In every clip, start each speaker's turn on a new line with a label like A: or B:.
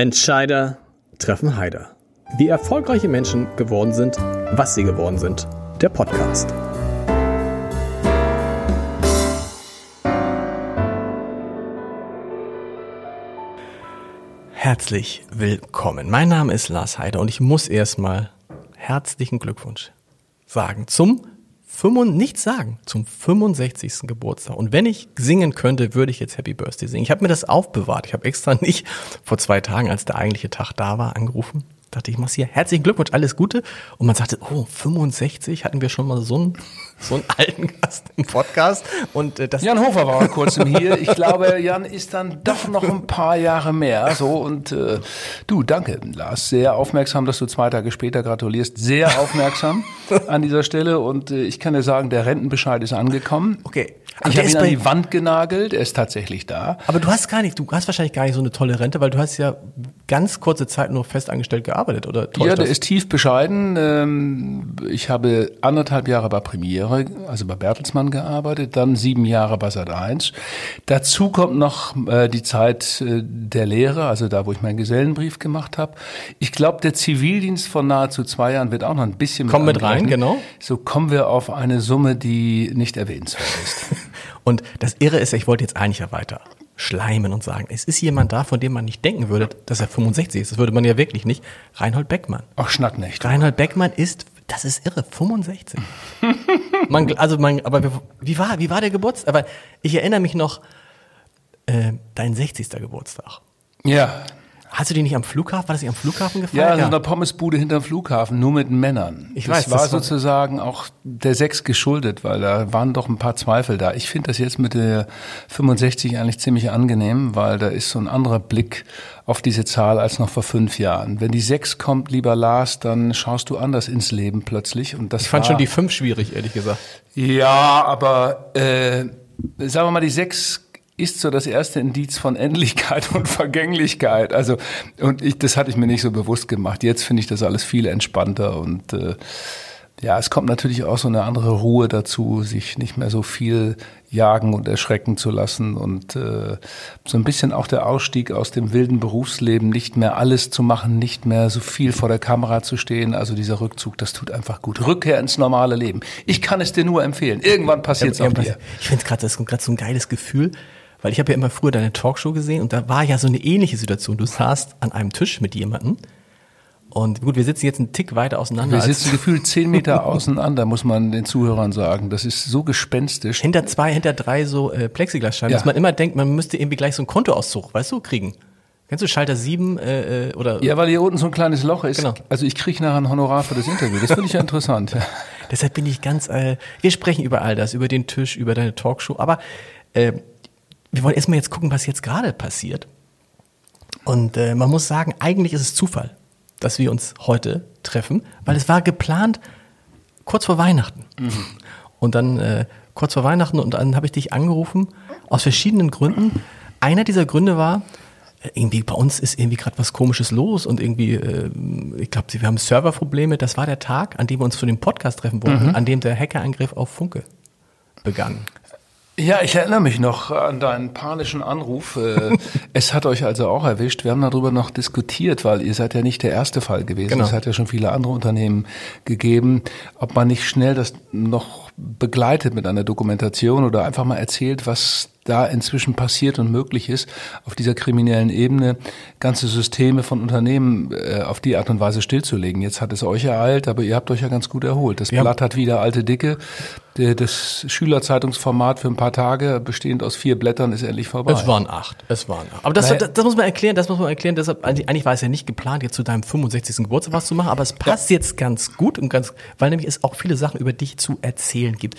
A: Entscheider treffen Heider. Wie erfolgreiche Menschen geworden sind, was sie geworden sind. Der Podcast. Herzlich willkommen. Mein Name ist Lars Heider und ich muss erstmal herzlichen Glückwunsch sagen zum 5, nichts sagen zum 65. Geburtstag. Und wenn ich singen könnte, würde ich jetzt Happy Birthday singen. Ich habe mir das aufbewahrt. Ich habe extra nicht vor zwei Tagen, als der eigentliche Tag da war, angerufen dachte ich, mach's hier. Herzlichen Glückwunsch, alles Gute. Und man sagte, oh, 65 hatten wir schon mal so einen, so einen alten Gast im Podcast. Und äh, das
B: Jan Hofer war vor kurzem hier. Ich glaube, Jan ist dann doch noch ein paar Jahre mehr. So und äh, du, danke, Lars, sehr aufmerksam, dass du zwei Tage später gratulierst. Sehr aufmerksam an dieser Stelle. Und äh, ich kann dir sagen, der Rentenbescheid ist angekommen.
A: Okay.
B: ich habe ihn an die Wand genagelt. Er ist tatsächlich da.
A: Aber du hast gar nicht, du hast wahrscheinlich gar nicht so eine tolle Rente, weil du hast ja ganz kurze Zeit nur festangestellt gearbeitet, oder?
B: Ja, der ist tief bescheiden. Ähm, ich habe anderthalb Jahre bei Premiere, also bei Bertelsmann gearbeitet, dann sieben Jahre bei Sat1. Dazu kommt noch äh, die Zeit äh, der Lehre, also da, wo ich meinen Gesellenbrief gemacht habe. Ich glaube, der Zivildienst von nahezu zwei Jahren wird auch noch ein bisschen
A: mit Kommt mit rein, genau.
B: So kommen wir auf eine Summe, die nicht erwähnenswert ist.
A: Und das Irre ist, ich wollte jetzt eigentlich ja weiter schleimen und sagen, es ist jemand da, von dem man nicht denken würde, dass er 65 ist. Das würde man ja wirklich nicht. Reinhold Beckmann.
B: Ach, schnack nicht.
A: Reinhold Beckmann ist, das ist irre, 65. man, also man, aber wie war, wie war der Geburtstag? Aber ich erinnere mich noch, äh, dein 60. Geburtstag.
B: Ja.
A: Hast du die nicht am Flughafen? War das nicht am Flughafen gefeiert?
B: Ja, in einer Pommesbude hinterm Flughafen, nur mit Männern.
A: Ich
B: das
A: weiß,
B: war das war sozusagen auch der Sechs geschuldet, weil da waren doch ein paar Zweifel da. Ich finde das jetzt mit der 65 eigentlich ziemlich angenehm, weil da ist so ein anderer Blick auf diese Zahl als noch vor fünf Jahren. Wenn die Sechs kommt, lieber Lars, dann schaust du anders ins Leben plötzlich. Und das
A: ich fand schon die Fünf schwierig, ehrlich gesagt.
B: Ja, aber äh, sagen wir mal, die Sechs ist so das erste Indiz von Endlichkeit und Vergänglichkeit. Also, und ich, das hatte ich mir nicht so bewusst gemacht. Jetzt finde ich das alles viel entspannter und äh, ja, es kommt natürlich auch so eine andere Ruhe dazu, sich nicht mehr so viel jagen und erschrecken zu lassen und äh, so ein bisschen auch der Ausstieg aus dem wilden Berufsleben, nicht mehr alles zu machen, nicht mehr so viel vor der Kamera zu stehen. Also dieser Rückzug, das tut einfach gut. Rückkehr ins normale Leben. Ich kann es dir nur empfehlen. Irgendwann passiert es auch dir.
A: Ich finde es gerade, das ist gerade so ein geiles Gefühl weil ich habe ja immer früher deine Talkshow gesehen und da war ja so eine ähnliche Situation. Du saßt an einem Tisch mit jemandem und gut, wir sitzen jetzt einen Tick weiter auseinander.
B: Wir sitzen gefühlt zehn Meter auseinander, muss man den Zuhörern sagen. Das ist so gespenstisch.
A: Hinter zwei, hinter drei so äh, Plexiglasscheiben, ja. dass man immer denkt, man müsste irgendwie gleich so einen Kontoauszug, weißt du, kriegen. Kennst du Schalter 7 äh, oder?
B: Ja, weil hier unten so ein kleines Loch ist. Genau. Also ich kriege nachher ein Honorar für das Interview. Das finde ich ja interessant.
A: Deshalb bin ich ganz. Äh, wir sprechen über all das, über den Tisch, über deine Talkshow. Aber äh, wir wollen erstmal jetzt gucken, was jetzt gerade passiert. Und äh, man muss sagen, eigentlich ist es Zufall, dass wir uns heute treffen, weil es war geplant kurz vor Weihnachten. Mhm. Und dann äh, kurz vor Weihnachten und dann habe ich dich angerufen aus verschiedenen Gründen. Einer dieser Gründe war, äh, irgendwie bei uns ist irgendwie gerade was Komisches los und irgendwie, äh, ich glaube, wir haben Serverprobleme. Das war der Tag, an dem wir uns zu dem Podcast treffen wollten, mhm. an dem der Hackerangriff auf Funke begann.
B: Ja, ich erinnere mich noch an deinen panischen Anruf. Äh, es hat euch also auch erwischt. Wir haben darüber noch diskutiert, weil ihr seid ja nicht der erste Fall gewesen. Genau. Es hat ja schon viele andere Unternehmen gegeben, ob man nicht schnell das noch begleitet mit einer Dokumentation oder einfach mal erzählt, was da inzwischen passiert und möglich ist, auf dieser kriminellen Ebene ganze Systeme von Unternehmen äh, auf die Art und Weise stillzulegen. Jetzt hat es euch ereilt, aber ihr habt euch ja ganz gut erholt. Das ja. Blatt hat wieder alte Dicke. Das Schülerzeitungsformat für ein paar Tage, bestehend aus vier Blättern, ist endlich vorbei.
A: Es waren acht. Es waren acht. Aber das, naja. das, das, muss man erklären, das muss man erklären. Deshalb, eigentlich war es ja nicht geplant, jetzt zu deinem 65. Geburtstag was zu machen, aber es passt ja. jetzt ganz gut und ganz, weil nämlich es auch viele Sachen über dich zu erzählen gibt.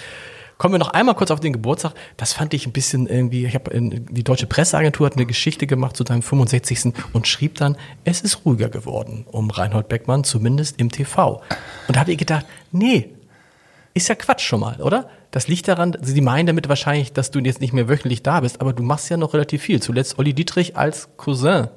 A: Kommen wir noch einmal kurz auf den Geburtstag. Das fand ich ein bisschen irgendwie, ich habe die Deutsche Presseagentur hat eine Geschichte gemacht zu deinem 65. und schrieb dann, es ist ruhiger geworden um Reinhold Beckmann, zumindest im TV. Und da habe ich gedacht, nee, ist ja Quatsch schon mal, oder? Das liegt daran, sie meinen damit wahrscheinlich, dass du jetzt nicht mehr wöchentlich da bist, aber du machst ja noch relativ viel. Zuletzt Olli Dietrich als Cousin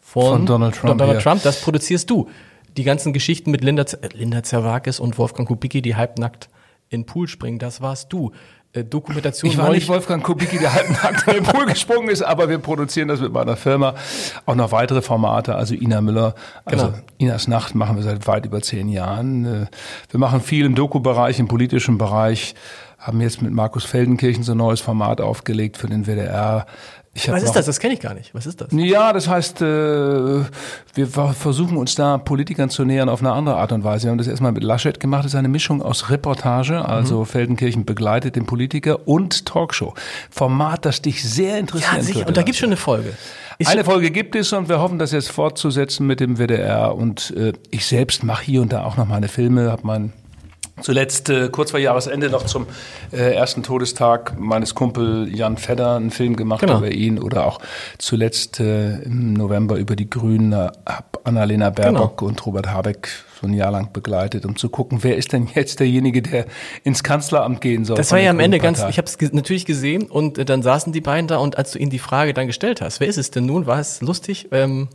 A: von, von Donald Trump. Donald ja. Trump, das produzierst du. Die ganzen Geschichten mit Linda, Linda Zerwakis und Wolfgang Kubicki, die halbnackt in Pool springen, das warst du. äh, Dokumentation.
B: Ich war nicht Wolfgang Kubicki, der halbnackt in den Pool gesprungen ist, aber wir produzieren das mit meiner Firma. Auch noch weitere Formate, also Ina Müller, also genau. Inas Nacht machen wir seit weit über zehn Jahren. Äh, wir machen viel im Doku-Bereich, im politischen Bereich, haben jetzt mit Markus Feldenkirchen so ein neues Format aufgelegt für den WDR.
A: Was ist das? Das kenne ich gar nicht. Was ist das?
B: Ja, das heißt, äh, wir versuchen uns da Politikern zu nähern auf eine andere Art und Weise. Wir haben das erstmal mit Laschet gemacht. Das ist eine Mischung aus Reportage, also mhm. Feldenkirchen begleitet den Politiker und Talkshow. Format, das dich sehr interessiert. Ja, sicher.
A: Und da gibt es schon eine Folge.
B: Ist eine Folge gibt es und wir hoffen, das jetzt fortzusetzen mit dem WDR. Und äh, ich selbst mache hier und da auch noch meine Filme, habe mein Zuletzt äh, kurz vor Jahresende noch zum äh, ersten Todestag meines Kumpel Jan Fedder einen Film gemacht genau. über ihn oder auch zuletzt äh, im November über die Grünen äh, habe Annalena Baerbock genau. und Robert Habeck so ein Jahr lang begleitet, um zu gucken, wer ist denn jetzt derjenige, der ins Kanzleramt gehen soll.
A: Das war ja am Ende ganz, ich habe es natürlich gesehen und äh, dann saßen die beiden da und als du ihnen die Frage dann gestellt hast, wer ist es denn nun, war es lustig. Ähm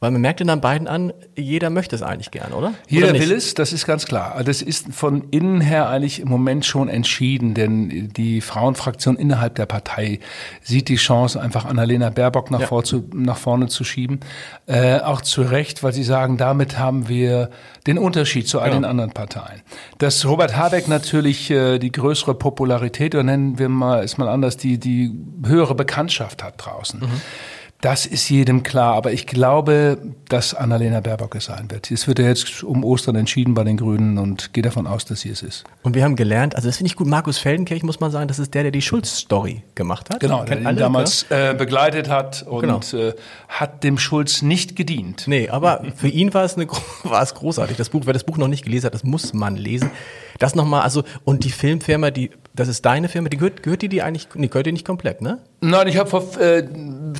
A: weil man merkt in dann beiden an, jeder möchte es eigentlich gern, oder?
B: Jeder
A: oder
B: will es, das ist ganz klar. Das ist von innen her eigentlich im Moment schon entschieden, denn die Frauenfraktion innerhalb der Partei sieht die Chance, einfach Annalena Baerbock nach, ja. vor zu, nach vorne zu schieben. Äh, auch zu Recht, weil sie sagen, damit haben wir den Unterschied zu all genau. den anderen Parteien. Dass Robert Habeck natürlich äh, die größere Popularität, oder nennen wir mal, ist mal anders, die, die höhere Bekanntschaft hat draußen. Mhm das ist jedem klar, aber ich glaube, dass Annalena Baerbock es sein wird. Es wird ja jetzt um Ostern entschieden bei den Grünen und gehe davon aus, dass sie es ist.
A: Und wir haben gelernt, also das finde ich gut, Markus Feldenkirch muss man sagen, das ist der, der die Schulz-Story gemacht hat.
B: Genau, der ihn damals äh, begleitet hat und genau. äh, hat dem Schulz nicht gedient.
A: Nee, aber für ihn war es, eine, war es großartig. Das Buch, wer das Buch noch nicht gelesen hat, das muss man lesen. Das nochmal, also, und die Filmfirma, die, das ist deine Firma, die gehört, gehört die die eigentlich, nee, gehört die nicht komplett, ne?
B: Nein, ich habe vor äh,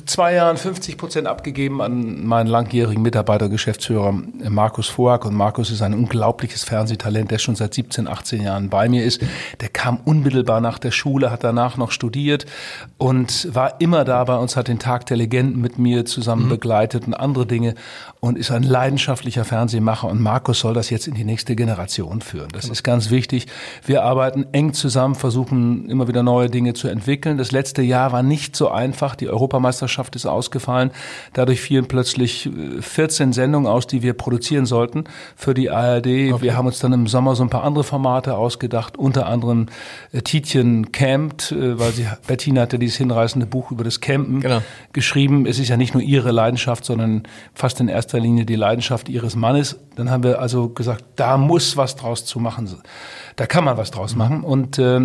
B: zwei Jahren 50 Prozent abgegeben an meinen langjährigen Mitarbeiter, Geschäftsführer äh, Markus Voag. Und Markus ist ein unglaubliches Fernsehtalent, der schon seit 17, 18 Jahren bei mir ist. Der kam unmittelbar nach der Schule, hat danach noch studiert und war immer da bei uns, hat den Tag der Legenden mit mir zusammen mhm. begleitet und andere Dinge und ist ein leidenschaftlicher Fernsehmacher. Und Markus soll das jetzt in die nächste Generation führen. Das ist ganz wichtig. Wir arbeiten eng zusammen, versuchen immer wieder neue Dinge zu entwickeln. Das letzte Jahr war nicht so einfach. Die Europameisterschaft ist ausgefallen. Dadurch fielen plötzlich 14 äh, Sendungen aus, die wir produzieren sollten für die ARD. Okay. Wir haben uns dann im Sommer so ein paar andere Formate ausgedacht, unter anderem äh, Tietjen campt, äh, weil sie, Bettina hatte dieses hinreißende Buch über das Campen genau. geschrieben. Es ist ja nicht nur ihre Leidenschaft, sondern fast in erster Linie die Leidenschaft ihres Mannes. Dann haben wir also gesagt, da muss was draus zu machen. Da kann man was draus machen. Und äh,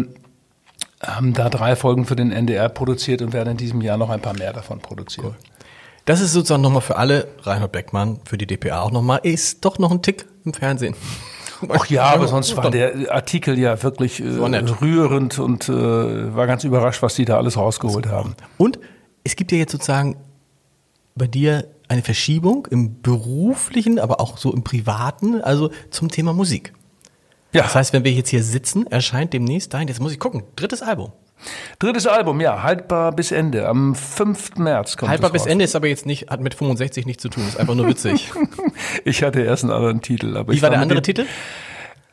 B: haben da drei Folgen für den NDR produziert und werden in diesem Jahr noch ein paar mehr davon produzieren. Cool.
A: Das ist sozusagen nochmal für alle, Reinhard Beckmann, für die DPA auch nochmal, ist doch noch ein Tick im Fernsehen.
B: Ach ja, aber sonst war der Artikel ja wirklich äh, rührend und äh, war ganz überrascht, was die da alles rausgeholt haben.
A: Und es gibt ja jetzt sozusagen bei dir eine Verschiebung im beruflichen, aber auch so im privaten, also zum Thema Musik. Ja. Das heißt, wenn wir jetzt hier sitzen, erscheint demnächst dein, jetzt muss ich gucken, drittes Album.
B: Drittes Album, ja, haltbar bis Ende. Am 5. März kommt
A: Haltbar bis Ende ist aber jetzt nicht, hat mit 65 nichts zu tun, ist einfach nur witzig.
B: ich hatte erst einen anderen Titel. Aber
A: Wie war der andere Titel?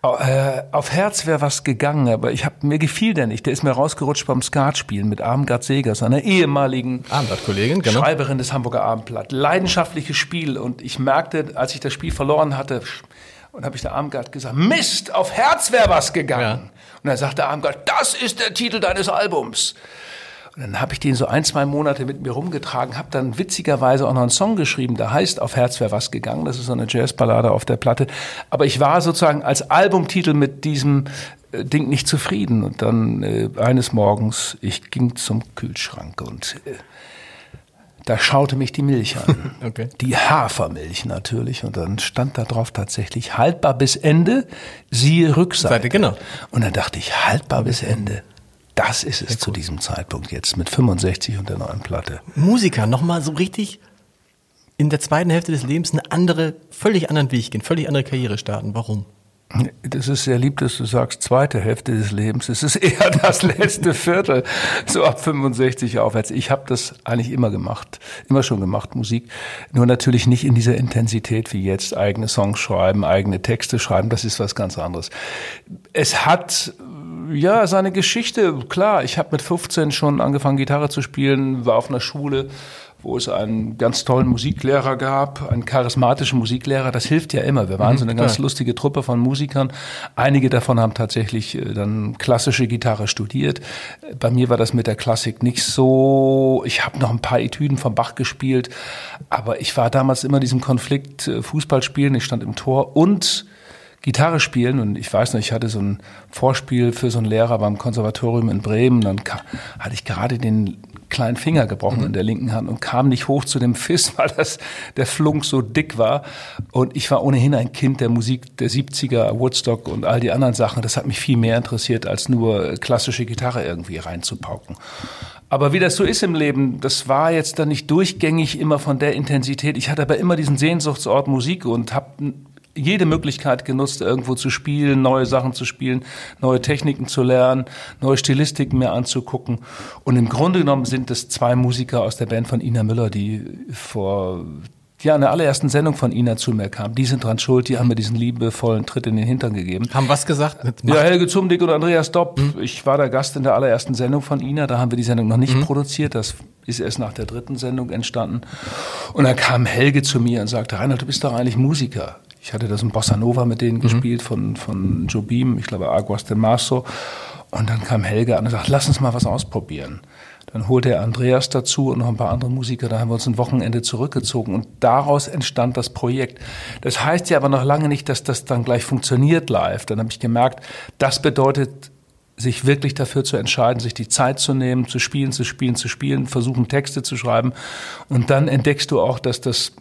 B: Äh, auf Herz wäre was gegangen, aber ich hab, mir gefiel der nicht. Der ist mir rausgerutscht beim Skatspielen mit Armgard Segers, einer ehemaligen
A: Armgard-Kollegin,
B: genau. Schreiberin des Hamburger Abendblatt. Leidenschaftliches Spiel und ich merkte, als ich das Spiel verloren hatte, und habe ich der Armgard gesagt, Mist, auf Herz wäre was gegangen. Ja. Und dann sagte Armgard, das ist der Titel deines Albums. Und dann habe ich den so ein, zwei Monate mit mir rumgetragen, habe dann witzigerweise auch noch einen Song geschrieben, der heißt Auf Herz wäre was gegangen. Das ist so eine Jazzballade auf der Platte. Aber ich war sozusagen als Albumtitel mit diesem äh, Ding nicht zufrieden. Und dann äh, eines Morgens, ich ging zum Kühlschrank und äh, da schaute mich die Milch an. Okay. Die Hafermilch natürlich. Und dann stand da drauf tatsächlich haltbar bis Ende, siehe Rückseite. Seite,
A: genau.
B: Und dann dachte ich, haltbar bis Ende. Das ist es Sehr zu diesem Zeitpunkt jetzt mit 65 und der neuen Platte.
A: Musiker, nochmal so richtig in der zweiten Hälfte des Lebens eine andere, völlig anderen Weg gehen, völlig andere Karriere starten. Warum?
B: Das ist sehr lieb, dass du sagst, zweite Hälfte des Lebens. Es ist eher das letzte Viertel, so ab 65 aufwärts. Ich habe das eigentlich immer gemacht, immer schon gemacht, Musik. Nur natürlich nicht in dieser Intensität wie jetzt. Eigene Songs schreiben, eigene Texte schreiben, das ist was ganz anderes. Es hat Ja, seine Geschichte, klar. Ich habe mit 15 schon angefangen, Gitarre zu spielen, war auf einer Schule, wo es einen ganz tollen Musiklehrer gab, einen charismatischen Musiklehrer. Das hilft ja immer. Wir waren mhm, so eine ganz klar. lustige Truppe von Musikern. Einige davon haben tatsächlich äh, dann klassische Gitarre studiert. Bei mir war das mit der Klassik nicht so. Ich habe noch ein paar Etüden vom Bach gespielt, aber ich war damals immer in diesem Konflikt äh, Fußball spielen. Ich stand im Tor und Gitarre spielen und ich weiß noch, ich hatte so ein Vorspiel für so einen Lehrer beim Konservatorium in Bremen, dann hatte ich gerade den kleinen Finger gebrochen mhm. in der linken Hand und kam nicht hoch zu dem Fiss, weil das, der Flunk so dick war. Und ich war ohnehin ein Kind der Musik der 70er, Woodstock und all die anderen Sachen. Das hat mich viel mehr interessiert, als nur klassische Gitarre irgendwie reinzupauken. Aber wie das so ist im Leben, das war jetzt dann nicht durchgängig immer von der Intensität. Ich hatte aber immer diesen Sehnsuchtsort Musik und habe jede Möglichkeit genutzt, irgendwo zu spielen, neue Sachen zu spielen, neue Techniken zu lernen, neue Stilistiken mir anzugucken. Und im Grunde genommen sind es zwei Musiker aus der Band von Ina Müller, die vor ja, in der allerersten Sendung von Ina zu mir kam. Die sind dran schuld, die haben mir diesen liebevollen Tritt in den Hintern gegeben.
A: Haben was gesagt?
B: Ja, Helge Zumdick und Andreas Dopp. Mhm. Ich war der Gast in der allerersten Sendung von Ina, da haben wir die Sendung noch nicht mhm. produziert. Das ist erst nach der dritten Sendung entstanden. Und dann kam Helge zu mir und sagte, Reinhard, du bist doch eigentlich Musiker. Ich hatte das in Bossa Nova mit denen mhm. gespielt von, von Joe Beam, ich glaube Aguas de Marzo. Und dann kam Helge an und sagte, lass uns mal was ausprobieren. Dann holte er Andreas dazu und noch ein paar andere Musiker. Da haben wir uns ein Wochenende zurückgezogen und daraus entstand das Projekt. Das heißt ja aber noch lange nicht, dass das dann gleich funktioniert live. Dann habe ich gemerkt, das bedeutet sich wirklich dafür zu entscheiden, sich die Zeit zu nehmen, zu spielen, zu spielen, zu spielen, versuchen Texte zu schreiben. Und dann entdeckst du auch, dass das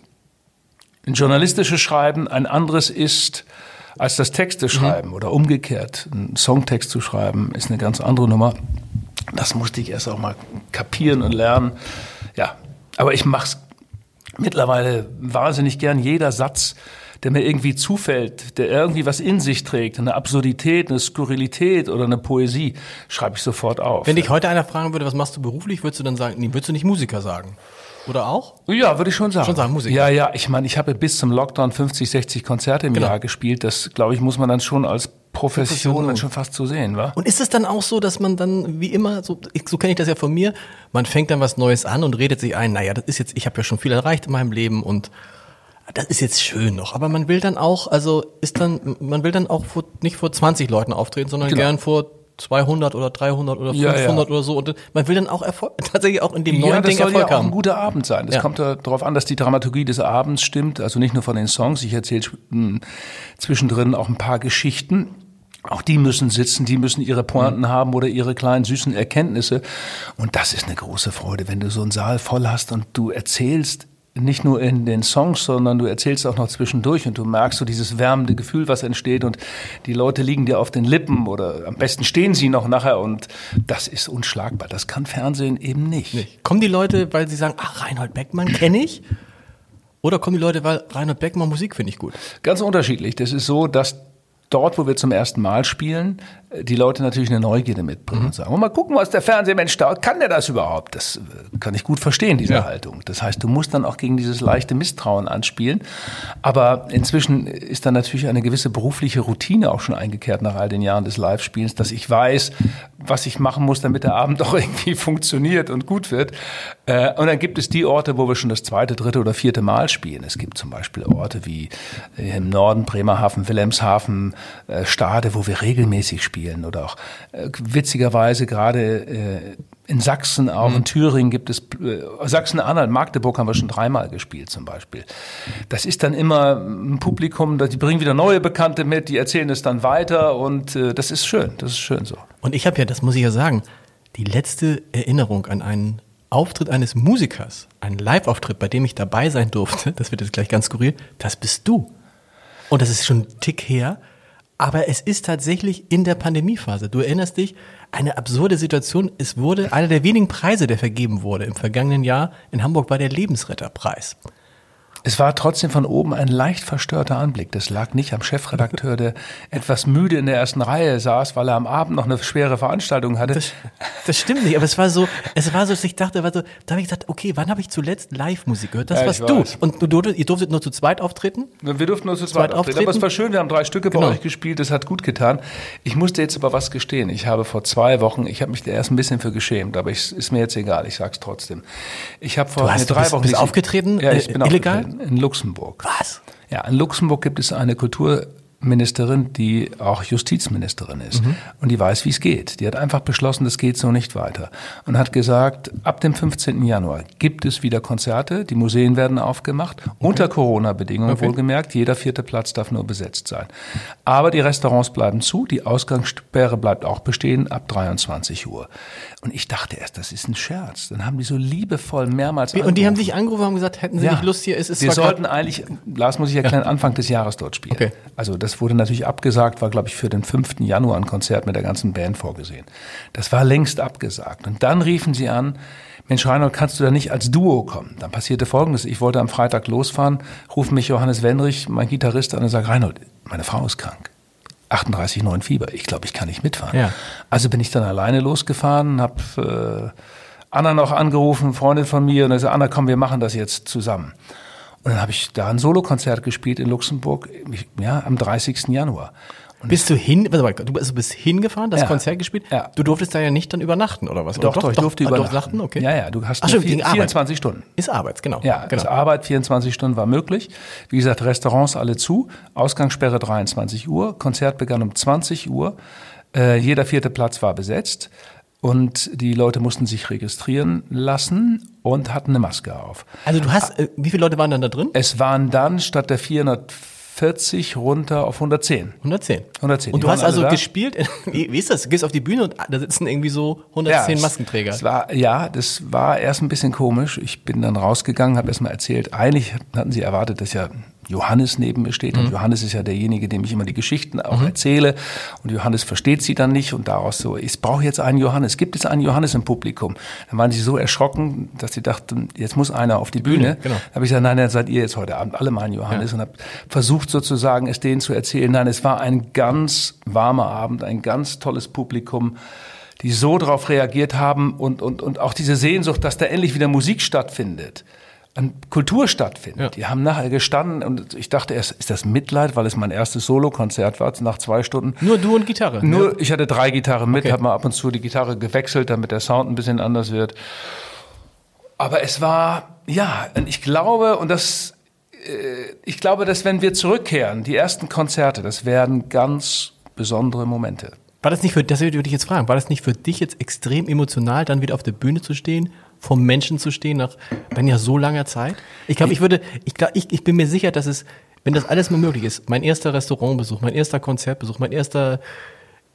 B: ein journalistisches Schreiben ein anderes ist als das Texte mhm. schreiben mhm. oder umgekehrt. Ein Songtext zu schreiben ist eine ganz andere Nummer. Das musste ich erst auch mal kapieren und lernen. Ja, aber ich mache es mittlerweile wahnsinnig gern. Jeder Satz, der mir irgendwie zufällt, der irgendwie was in sich trägt, eine Absurdität, eine Skurrilität oder eine Poesie, schreibe ich sofort auf.
A: Wenn dich heute einer fragen würde, was machst du beruflich, würdest du dann sagen, nee, würdest du nicht Musiker sagen? Oder auch?
B: Ja, würde ich schon sagen.
A: Schon sagen, Musik.
B: Ja, ja, ich meine, ich habe bis zum Lockdown 50, 60 Konzerte im genau. Jahr gespielt. Das, glaube ich, muss man dann schon als Profession dann schon fast zu sehen, wa?
A: Und ist es dann auch so, dass man dann, wie immer, so, so kenne ich das ja von mir, man fängt dann was Neues an und redet sich ein, naja, das ist jetzt, ich habe ja schon viel erreicht in meinem Leben und das ist jetzt schön noch, aber man will dann auch, also ist dann, man will dann auch vor, nicht vor 20 Leuten auftreten, sondern genau. gern vor 200 oder 300 oder 500 ja, ja. oder so. Und man will dann auch Erfolg, tatsächlich auch in dem neuen ja, Ding Erfolg ja auch haben.
B: ein guter Abend sein. Es kommt darauf an, dass die Dramaturgie des Abends stimmt. Also nicht nur von den Songs. Ich erzähle hm, zwischendrin auch ein paar Geschichten. Auch die müssen sitzen, die müssen ihre Pointen mhm. haben oder ihre kleinen süßen Erkenntnisse. Und das ist eine große Freude, wenn du so einen Saal voll hast und du erzählst nicht nur in den Songs, sondern du erzählst auch noch zwischendurch und du merkst so dieses wärmende Gefühl, was entsteht und die Leute liegen dir auf den Lippen oder am besten stehen sie noch nachher und das ist unschlagbar. Das kann Fernsehen eben nicht. nicht.
A: Kommen die Leute, weil sie sagen, ach, Reinhold Beckmann kenne ich? Oder kommen die Leute, weil Reinhold Beckmann Musik finde ich gut?
B: Ganz unterschiedlich. Das ist so, dass dort, wo wir zum ersten Mal spielen, die Leute natürlich eine Neugierde mitbringen mhm. und sagen, mal gucken, was der Fernsehmensch da, kann der das überhaupt? Das äh, kann ich gut verstehen, diese ja. Haltung. Das heißt, du musst dann auch gegen dieses leichte Misstrauen anspielen. Aber inzwischen ist dann natürlich eine gewisse berufliche Routine auch schon eingekehrt nach all den Jahren des Live-Spielens, dass ich weiß, was ich machen muss, damit der Abend auch irgendwie funktioniert und gut wird. Äh, und dann gibt es die Orte, wo wir schon das zweite, dritte oder vierte Mal spielen. Es gibt zum Beispiel Orte wie im Norden Bremerhaven, Wilhelmshaven, Stade, wo wir regelmäßig spielen spielen oder auch äh, witzigerweise gerade äh, in Sachsen, auch mhm. in Thüringen gibt es, äh, Sachsen-Anhalt, Magdeburg haben wir schon dreimal gespielt zum Beispiel. Das ist dann immer ein Publikum, die bringen wieder neue Bekannte mit, die erzählen es dann weiter und äh, das ist schön, das ist schön so.
A: Und ich habe ja, das muss ich ja sagen, die letzte Erinnerung an einen Auftritt eines Musikers, einen Live-Auftritt, bei dem ich dabei sein durfte, das wird jetzt gleich ganz skurril, das bist du. Und das ist schon ein Tick her. Aber es ist tatsächlich in der Pandemiephase. Du erinnerst dich, eine absurde Situation. Es wurde einer der wenigen Preise, der vergeben wurde im vergangenen Jahr in Hamburg, war der Lebensretterpreis.
B: Es war trotzdem von oben ein leicht verstörter Anblick. Das lag nicht am Chefredakteur, der etwas müde in der ersten Reihe saß, weil er am Abend noch eine schwere Veranstaltung hatte.
A: Das, das stimmt nicht, aber es war so, es war so, dass ich dachte, war so, da habe ich gesagt, okay, wann habe ich zuletzt Live-Musik gehört? Das
B: Ja,
A: warst du. Und du, du, ihr durftet nur zu zweit auftreten?
B: Wir durften nur zu
A: Zweit
B: zweit auftreten. Aber es
A: auftreten.
B: war schön, wir haben drei Stücke bei
A: Genau.
B: euch gespielt, das hat gut getan. Ich musste jetzt aber was gestehen. Ich habe vor zwei Wochen, ich habe mich da erst ein bisschen für geschämt, aber ich, ist mir jetzt egal, ich sag's trotzdem. Ich habe vor
A: Du hast-
B: drei
A: bist-
B: Wochen
A: bist
B: nicht-
A: aufgetreten,
B: Ja, ich
A: äh,
B: bin
A: illegal?
B: aufgetreten in Luxemburg.
A: Was?
B: Ja, in Luxemburg gibt es eine Kulturministerin, die auch Justizministerin ist. Und die weiß, wie es geht. Die hat einfach beschlossen, das geht so nicht weiter. Und hat gesagt, ab dem 15. Januar gibt es wieder Konzerte. Die Museen werden aufgemacht. Unter Corona-Bedingungen
A: Okay.
B: wohlgemerkt. Jeder vierte Platz darf nur besetzt sein. Aber die Restaurants bleiben zu. Die Ausgangssperre bleibt auch bestehen ab 23 Uhr. Und ich dachte erst, das ist ein Scherz. Dann haben die so liebevoll mehrmals
A: Und die haben dich angerufen und haben gesagt, hätten sie nicht Lust hier, es ist
B: Wir sollten eigentlich, Lars muss ich erklären, Anfang des Jahres dort spielen.
A: Okay.
B: Also das wurde natürlich abgesagt, war glaube ich für den 5. Januar ein Konzert mit der ganzen Band vorgesehen. Das war längst abgesagt. Und dann riefen sie an, Mensch Reinhold, kannst du da nicht als Duo kommen? Dann passierte Folgendes, ich wollte am Freitag losfahren, ruft mich Johannes Wenrich, mein Gitarrist, an und sagt, Reinhold, meine Frau ist krank. 38,9 Fieber. Ich glaube, ich kann nicht mitfahren.
A: Ja.
B: Also bin ich dann alleine losgefahren, habe äh, Anna noch angerufen, Freundin von mir, und er sagt, Anna, komm, wir machen das jetzt zusammen. Und dann habe ich da ein Solokonzert gespielt in Luxemburg, ja, am 30. Januar. Und
A: Bist du hin, warte mal, du bist, du bist hingefahren, das
B: Ja.
A: Konzert gespielt?
B: Ja.
A: Du durftest da ja nicht dann übernachten, oder was?
B: doch,
A: Oder
B: doch, ich durfte
A: ah,
B: übernachten.
A: übernachten, okay.
B: Ja, ja, du hast
A: Ach, stimmt,
B: vier-
A: wegen Arbeit.
B: 24 Stunden.
A: Ist Arbeit, genau.
B: Ja,
A: genau.
B: also Arbeit 24 Stunden war möglich. Wie gesagt, Restaurants alle zu, Ausgangssperre 23 Uhr, Konzert begann um 20 Uhr, äh, jeder vierte Platz war besetzt und die Leute mussten sich registrieren lassen und hatten eine Maske auf.
A: Also du hast, äh, wie viele Leute waren dann da drin?
B: Es waren dann statt der 440 runter auf 110.
A: 110.
B: 110.
A: Und
B: Die
A: du hast also
B: da.
A: gespielt, wie wie ist das? Du gehst auf die Bühne und da sitzen irgendwie so 110
B: es-
A: Maskenträger.
B: Es war, ja, das war erst ein bisschen komisch. Ich bin dann rausgegangen, habe erst mal erzählt. Eigentlich hatten sie erwartet, dass ja Johannes neben mir steht.
A: Mhm.
B: Und Johannes ist ja derjenige, dem ich immer die Geschichten auch erzähle. Und Johannes versteht sie dann nicht. Und daraus so, ich brauche jetzt einen Johannes. Gibt es einen Johannes im Publikum? Dann waren sie so erschrocken, dass sie dachten, jetzt muss einer auf die Bühne.
A: genau.
B: Da habe ich gesagt, nein, dann seid ihr jetzt heute Abend alle mal ein Johannes. Und habe versucht sozusagen, es denen zu erzählen. Nein, es war ein ganz warmer Abend, ein ganz tolles Publikum die so darauf reagiert haben und, und, und auch diese Sehnsucht, dass da endlich wieder Musik stattfindet, an Kultur stattfindet.
A: Ja.
B: Die haben nachher gestanden und ich dachte erst, ist das Mitleid, weil es mein erstes Solokonzert war, nach zwei Stunden.
A: Nur du und Gitarre.
B: Nur, ich hatte drei Gitarren mit,
A: Okay.
B: habe mal ab und zu die Gitarre gewechselt, damit der Sound ein bisschen anders wird. Aber es war, ja, und ich glaube, und das, äh, ich glaube, dass wenn wir zurückkehren, die ersten Konzerte, das werden ganz besondere Momente.
A: War das nicht für, das würde ich jetzt fragen, war das nicht für dich jetzt extrem emotional, dann wieder auf der Bühne zu stehen, vor Menschen zu stehen, nach, wenn ja so langer Zeit? Ich glaube, ich würde, ich, glaub, ich, ich bin mir sicher, dass es, wenn das alles mal möglich ist, mein erster Restaurantbesuch, mein erster Konzertbesuch, mein erster,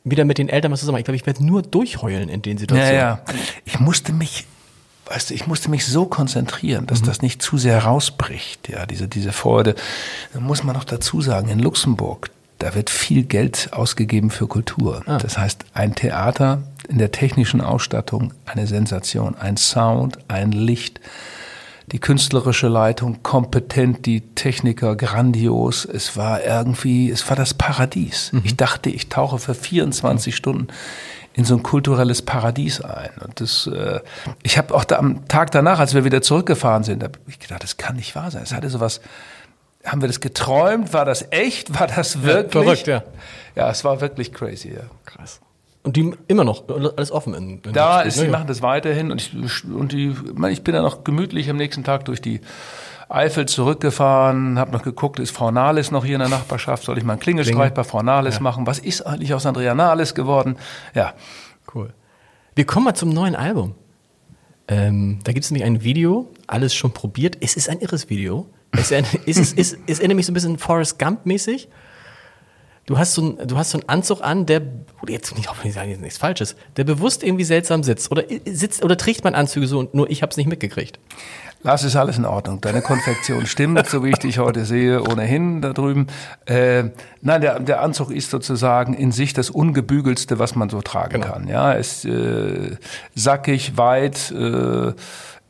A: wieder mit den Eltern was zusammen, ich glaube, ich werde nur durchheulen in den
B: Ja,
A: Situationen.
B: ja. Ich musste mich, weißt du, ich musste mich so konzentrieren, dass das nicht zu sehr rausbricht, ja, diese, diese Freude. Dann muss man noch dazu sagen, in Luxemburg, da wird viel Geld ausgegeben für Kultur. Das heißt, ein Theater in der technischen Ausstattung, eine Sensation, ein Sound, ein Licht, die künstlerische Leitung kompetent, die Techniker grandios. Es war irgendwie, es war das Paradies. Ich dachte, ich tauche für 24 Stunden in so ein kulturelles Paradies ein. Und das, äh, ich habe auch da am Tag danach, als wir wieder zurückgefahren sind, habe ich gedacht, das kann nicht wahr sein. Es hatte sowas. Haben wir das geträumt? War das echt? War das wirklich?
A: verrückt, ja.
B: Ja, es war wirklich crazy. Ja.
A: Krass. Und die immer noch, alles offen in, in
B: Da ist,
A: ne?
B: die
A: Ja.
B: machen das weiterhin und ich, und die, ich bin dann noch gemütlich am nächsten Tag durch die Eifel zurückgefahren, habe noch geguckt, ist Frau Nahles noch hier in der Nachbarschaft, soll ich mal einen Klingelstreich
A: Klingel.
B: bei Frau Nahles machen? Was ist eigentlich aus Andrea Nahles geworden? Ja,
A: Cool. Wir kommen mal zum neuen Album. Ähm, da gibt es nämlich ein Video, alles schon probiert. Es ist ein irres Video. Es, ist, es, ist, es, es erinnert mich so ein bisschen Forrest Gump-mäßig. Du hast, so ein, du hast so einen Anzug an, der, jetzt nicht, hoffentlich sagen jetzt nichts Falsches, der bewusst irgendwie seltsam sitzt. Oder sitzt, oder trägt man Anzüge so und nur ich habe es nicht mitgekriegt.
B: Lars, ist alles in Ordnung. Deine Konfektion stimmt, so wie ich dich heute sehe, ohnehin da drüben. Äh, nein, der, der Anzug ist sozusagen in sich das ungebügelste, was man so tragen
A: Genau.
B: kann. Ja, ist äh, sackig, weit, äh,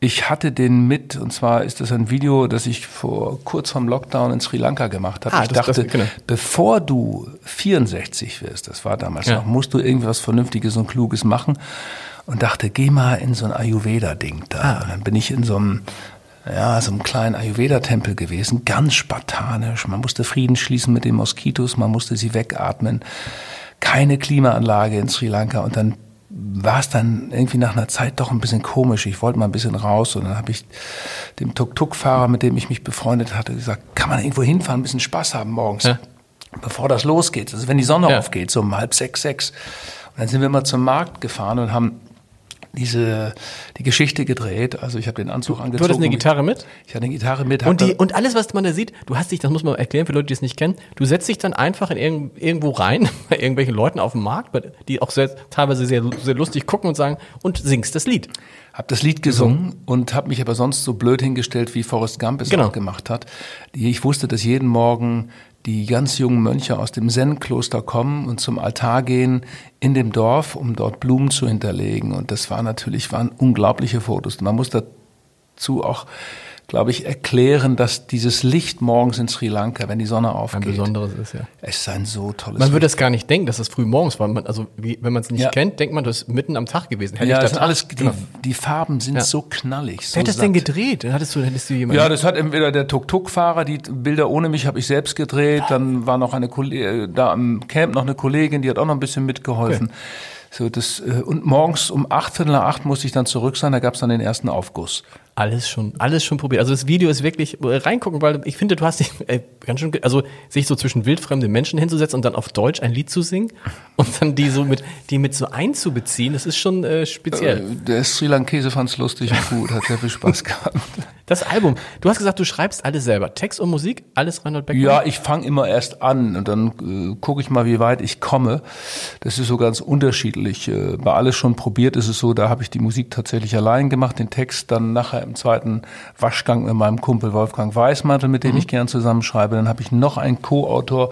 B: Ich hatte den mit, und zwar ist das ein Video, das ich vor kurz vorm Lockdown in Sri Lanka gemacht habe. Ah, ich das, dachte, das, genau. bevor du 64 wirst, das war damals ja. noch, musst du irgendwas Vernünftiges und Kluges machen. Und dachte, geh mal in so ein Ayurveda-Ding da. Ah. Und dann bin ich in so einem ja, so einem kleinen Ayurveda-Tempel gewesen, ganz spartanisch. Man musste Frieden schließen mit den Moskitos, man musste sie wegatmen. Keine Klimaanlage in Sri Lanka und dann war es dann irgendwie nach einer Zeit doch ein bisschen komisch. Ich wollte mal ein bisschen raus und dann habe ich dem Tuk-Tuk-Fahrer, mit dem ich mich befreundet hatte, gesagt, kann man irgendwo hinfahren, ein bisschen Spaß haben morgens, ja. bevor das losgeht. Also wenn die Sonne ja. aufgeht, so um halb sechs, sechs. Und dann sind wir mal zum Markt gefahren und haben diese die Geschichte gedreht. Also ich habe den Anzug angezogen. Du
A: hattest eine Gitarre mit?
B: Ich hatte eine Gitarre mit.
A: Und, die, und alles, was man da sieht, du hast dich, das muss man erklären für Leute, die es nicht kennen, du setzt dich dann einfach in irgend, irgendwo rein, bei irgendwelchen Leuten auf dem Markt, die auch sehr, teilweise sehr, sehr lustig gucken und sagen, und singst das Lied.
B: Hab das Lied gesungen so. und habe mich aber sonst so blöd hingestellt, wie Forrest Gump es genau. auch gemacht hat. Ich wusste, dass jeden Morgen die ganz jungen Mönche aus dem Zen-Kloster kommen und zum Altar gehen in dem Dorf, um dort Blumen zu hinterlegen. Und das war natürlich, waren unglaubliche Fotos. Man muss dazu auch glaube ich, erklären, dass dieses Licht morgens in Sri Lanka, wenn die Sonne aufgeht,
A: ein besonderes ist, ja.
B: Es ist ein so tolles
A: Man würde es gar nicht denken, dass es früh morgens war. Man, also wie, wenn man es nicht ja. kennt, denkt man, das ist mitten am Tag gewesen.
B: Hätte ja, das sind alles, die, genau. die, Farben sind ja. so knallig. So
A: Wer hat das denn gedreht? Hattest du, hättest du
B: jemanden? Ja, das hat entweder der Tuk-Tuk-Fahrer, die Bilder ohne mich habe ich selbst gedreht, dann war noch eine Kollegin, da am Camp noch eine Kollegin, die hat auch noch ein bisschen mitgeholfen. Okay. So, das, äh, und morgens um acht, Viertel nach acht musste ich dann zurück sein, da gab es dann den ersten Aufguss.
A: Alles schon, alles schon probiert. Also das Video ist wirklich äh, reingucken, weil ich finde, du hast dich äh, ganz schön, also sich so zwischen wildfremden Menschen hinzusetzen und dann auf Deutsch ein Lied zu singen und dann die so mit, die mit so einzubeziehen, das ist schon äh, speziell. Äh,
B: der Sri Lankese fand's lustig und gut, hat sehr viel Spaß gehabt.
A: Das Album, du hast gesagt, du schreibst alles selber, Text und Musik, alles Reinhold Beckmann?
B: Ja, ich fange immer erst an und dann äh, gucke ich mal, wie weit ich komme. Das ist so ganz unterschiedlich. Äh, bei alles schon probiert ist es so, da habe ich die Musik tatsächlich allein gemacht, den Text dann nachher im zweiten Waschgang mit meinem Kumpel Wolfgang Weißmantel, mit dem mhm. ich gern zusammenschreibe. Dann habe ich noch einen Co-Autor,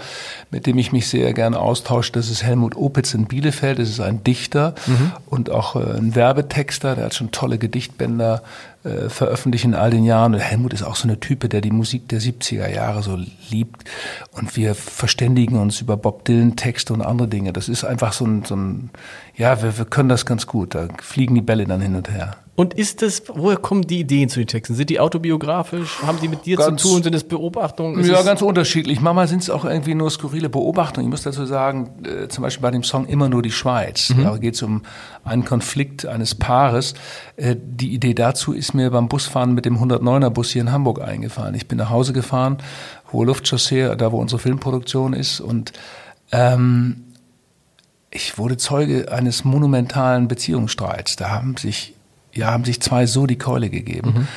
B: mit dem ich mich sehr gerne austausche. Das ist Helmut Opitz in Bielefeld. Das ist ein Dichter mhm. und auch äh, ein Werbetexter. Der hat schon tolle Gedichtbänder äh, veröffentlicht in all den Jahren. Und Helmut ist auch so eine Type, der die Musik der 70er Jahre so liebt. Und wir verständigen uns über Bob Dylan Texte und andere Dinge. Das ist einfach so ein, so ein ja, wir, wir können das ganz gut. Da fliegen die Bälle dann hin und her.
A: Und ist das, woher kommen die Ideen zu den Texten? Sind die autobiografisch? Haben die mit dir ganz, zu tun? Sind es Beobachtungen? Ist
B: ja, ganz unterschiedlich. Manchmal sind es auch irgendwie nur skurrile Beobachtungen. Ich muss dazu sagen, äh, zum Beispiel bei dem Song Immer nur die Schweiz. Mhm. Da geht es um einen Konflikt eines Paares. Äh, die Idee dazu ist mir beim Busfahren mit dem 109er Bus hier in Hamburg eingefallen. Ich bin nach Hause gefahren, hohe Luftchaussee, da wo unsere Filmproduktion ist und ähm, ich wurde Zeuge eines monumentalen Beziehungsstreits. Da haben sich ja, haben sich zwei so die Keule gegeben. Mhm.